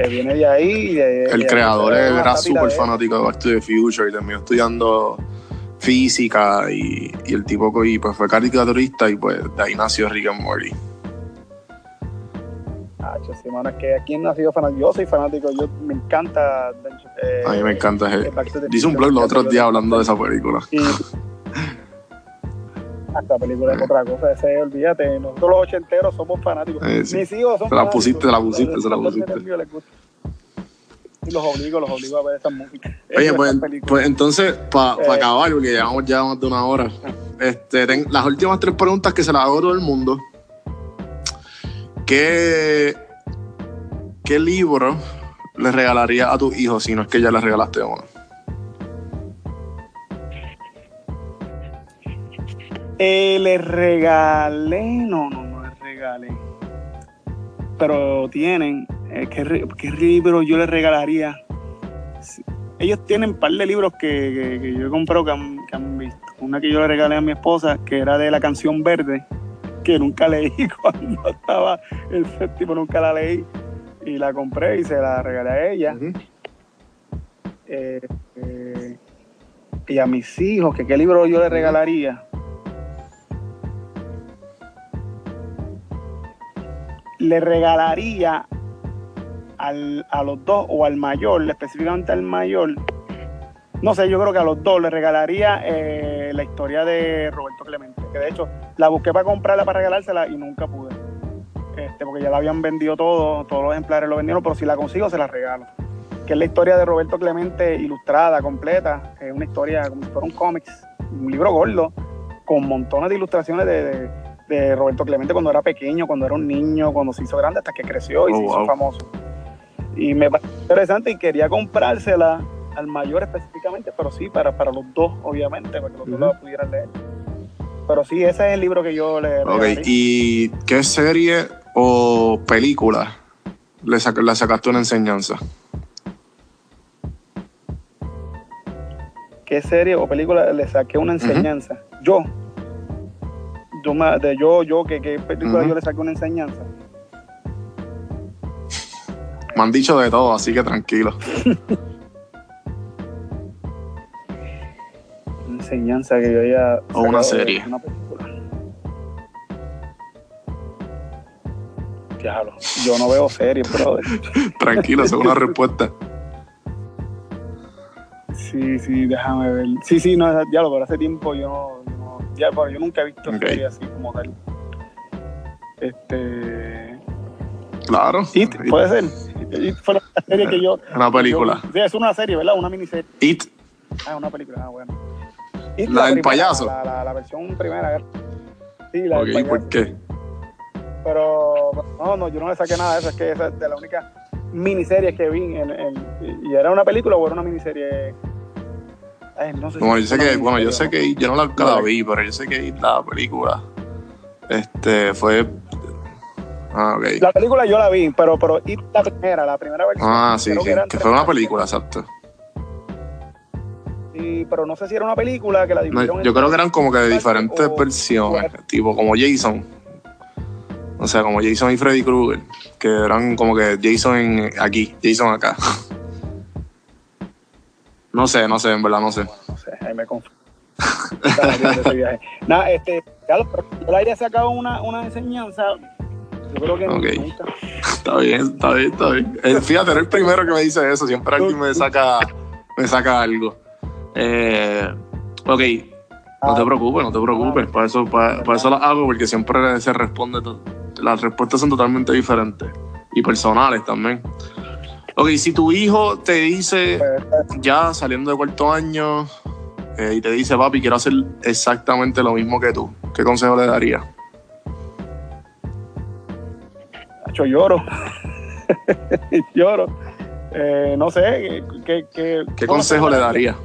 Speaker 5: Viene de ahí.
Speaker 4: el creador era súper fanático de Back to the Future y terminó estudiando física y, y el tipo y pues fue caricaturista y pues de ahí nació Rick and Morty
Speaker 5: es que aquí no ha sido fanático. Yo soy fanático, yo me encanta.
Speaker 4: Eh, a mí me encanta. Eh, dice un blog los otros días hablando de esa película.
Speaker 5: esta película es otra cosa, ese, olvídate, nosotros los ochenteros somos fanáticos. Eh, Mis hijos son
Speaker 4: Se la pusiste, se la pusiste, se la pusiste.
Speaker 5: Y los obligo, los obligo a ver esa música.
Speaker 4: Oye, pues, pues, entonces, para pa eh, acabar, porque llevamos ya más de una hora, este, las últimas tres preguntas que se las hago a todo el mundo. ¿Qué, ¿Qué libro le regalaría a tu hijo si no es que ya le regalaste uno?
Speaker 5: Eh, le regalé, no, no, no le regalé. Pero tienen, eh, ¿qué, libro yo le regalaría? Ellos tienen un par de libros que, yo he comprado que han, que han, visto. Una que yo le regalé a mi esposa, que era de la canción verde, que nunca leí cuando estaba el séptimo, nunca la leí y la compré y se la regalé a ella. Eh, eh, y a mis hijos, que qué libro yo le regalaría. Le regalaría a los dos o al mayor, específicamente al mayor. No sé, yo creo que a los dos le regalaría eh, la historia de Roberto Clemente, que de hecho la busqué para comprarla, para regalársela y nunca pude este, porque ya la habían vendido todo, todos los ejemplares lo vendieron, pero si la consigo se la regalo. Que es la historia de Roberto Clemente ilustrada, completa. Es una historia como si fuera un cómics, un libro gordo, con montones de ilustraciones de, Roberto Clemente cuando era pequeño, cuando era un niño, cuando se hizo grande, hasta que creció y
Speaker 4: Oh,
Speaker 5: se hizo
Speaker 4: wow.
Speaker 5: famoso. Y me pareció interesante y quería comprársela al mayor específicamente, pero sí, para, para los dos, obviamente, para que los dos la pudieran leer. Pero sí, ese es el libro que yo le
Speaker 4: Ok,
Speaker 5: regalaría.
Speaker 4: ¿y qué serie o película le, sac- le sacaste una enseñanza?
Speaker 5: ¿Qué serie o película le saqué una enseñanza? Yo. Me- de yo, yo, ¿qué, qué película yo le saqué una enseñanza?
Speaker 4: Me han dicho de todo, así que tranquilo.
Speaker 5: Una enseñanza que yo haya.
Speaker 4: O una serie.
Speaker 5: Una película. Diablo, yo no veo series, brother.
Speaker 4: Tranquilo, es una respuesta.
Speaker 5: Sí, sí, déjame ver. Sí, sí, no, diablo, pero hace tiempo yo no. Yo no- ya, pero yo nunca he visto
Speaker 4: Ok.
Speaker 5: series así como tal. Este.
Speaker 4: Claro.
Speaker 5: It, puede ser. It fue la serie que yo.
Speaker 4: Una película.
Speaker 5: yo- sí, es una serie, ¿verdad? Una miniserie.
Speaker 4: It,
Speaker 5: Ah, una película, ah, bueno. It,
Speaker 4: La del
Speaker 5: primera,
Speaker 4: payaso.
Speaker 5: La, la, la versión primera. Sí, la del
Speaker 4: ok,
Speaker 5: payaso.
Speaker 4: ¿por qué?
Speaker 5: Pero no, no, yo no le saqué nada de eso. Es que esa es de la única miniserie que vi. En, en- y era una película o era una miniserie. Ay, no sé si
Speaker 4: Bueno, yo sé que, bueno, yo sé que yo no la, nunca la vi, pero yo sé que la película este fue Ah,
Speaker 5: no. La película yo la vi, pero, pero It, la primera, la primera versión.
Speaker 4: Ah, sí, sí, que
Speaker 5: tres
Speaker 4: fue una película, exacto.
Speaker 5: Sí, pero no sé si era una película que la
Speaker 4: No, yo creo que eran como que de diferentes
Speaker 5: o-
Speaker 4: versiones,
Speaker 5: o-
Speaker 4: tipo como Jason. O sea, como Jason y Freddy Krueger, que eran como que Jason en- aquí, Jason acá. No sé, no sé, en verdad no sé.
Speaker 5: No sé, ahí me confundo. Nada, este, claro, pero yo le haya sacado una, una enseñanza. Yo creo que
Speaker 4: Ok.
Speaker 5: nunca.
Speaker 4: Está bien, está bien, está bien. Eh, fíjate, eres el primero que me dice eso. Siempre alguien me saca, me saca algo. Eh, ok, no te preocupes, no te preocupes. Para eso, para, para eso las hago, porque siempre se responde. Las respuestas son totalmente diferentes y personales también. Ok, si tu hijo te dice ya saliendo de cuarto año eh, y te dice, papi, quiero hacer exactamente lo mismo que tú, ¿qué consejo le darías?
Speaker 5: Yo lloro. lloro. Eh, no sé, ¿qué, qué,
Speaker 4: ¿Qué consejo le darías?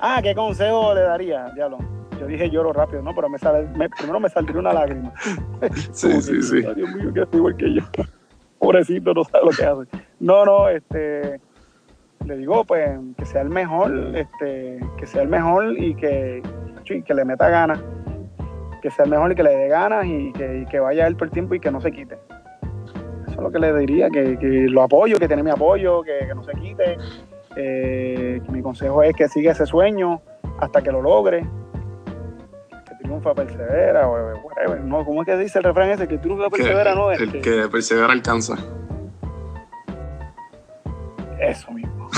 Speaker 5: Ah, ¿qué consejo le daría? Diablo. Yo dije lloro rápido, ¿no? Pero me sale, me- primero me saldría una lágrima.
Speaker 4: Sí, sí, sí.
Speaker 5: "Ay, Dios mío, que igual que yo. Pobrecito, no sabe lo que hace. No, no, este. Le digo, pues, que sea el mejor, este, que sea el mejor y que, que le meta ganas. Que sea el mejor y que le dé ganas y que, y que vaya él por el tiempo y que no se quite. Eso es lo que le diría, que, que lo apoyo, que tiene mi apoyo, que, no se quite. Eh, mi consejo es que siga ese sueño hasta que lo logre. Triunfa, persevera, o whatever. No, ¿Cómo es que dice el refrán ese? Que triunfa,
Speaker 4: Que-
Speaker 5: persevera, no
Speaker 4: el
Speaker 5: Este,
Speaker 4: que persevera alcanza.
Speaker 5: Eso mismo.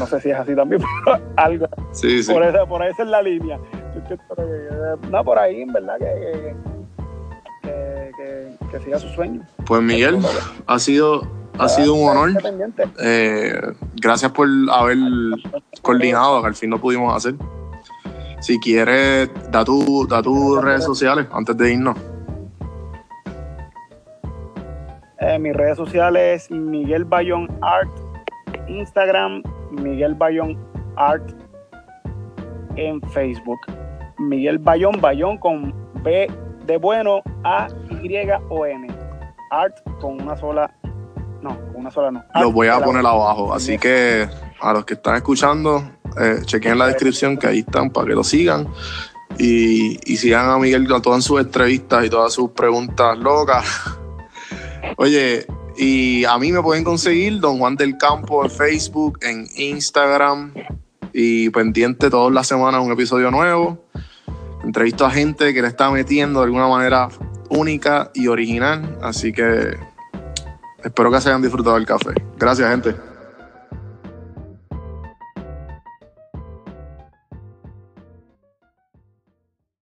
Speaker 5: No sé si es así también, pero algo.
Speaker 4: Sí, sí.
Speaker 5: Por, esa, por esa es la línea. Eh, No, por ahí, en verdad, que, que, que, que siga su sueño.
Speaker 4: Pues Miguel, ha sido, ha sido un honor.
Speaker 5: Independiente.
Speaker 4: Eh, gracias por haber coordinado, que al fin lo pudimos hacer. Si quieres, da tus da tus redes sociales antes de irnos.
Speaker 5: Eh, mis redes sociales, Miguel Bayón Art, Instagram, Miguel Bayón Art en Facebook. Miguel Bayón, Bayón con B de bueno, A, Y, O, N. Art con una sola, no, con una sola no.
Speaker 4: Los
Speaker 5: Art
Speaker 4: voy a poner abajo. Así que a los que están escuchando, eh, chequen la descripción que ahí están para que lo sigan. Y, y sigan a Miguel con todas sus entrevistas y todas sus preguntas locas. Oye, y a mí me pueden conseguir Don Juan del Campo en Facebook, en Instagram y pendiente todas las semanas un episodio nuevo. Entrevisto a gente que le está metiendo de alguna manera única y original. Así que espero que se hayan disfrutado el café. Gracias, gente.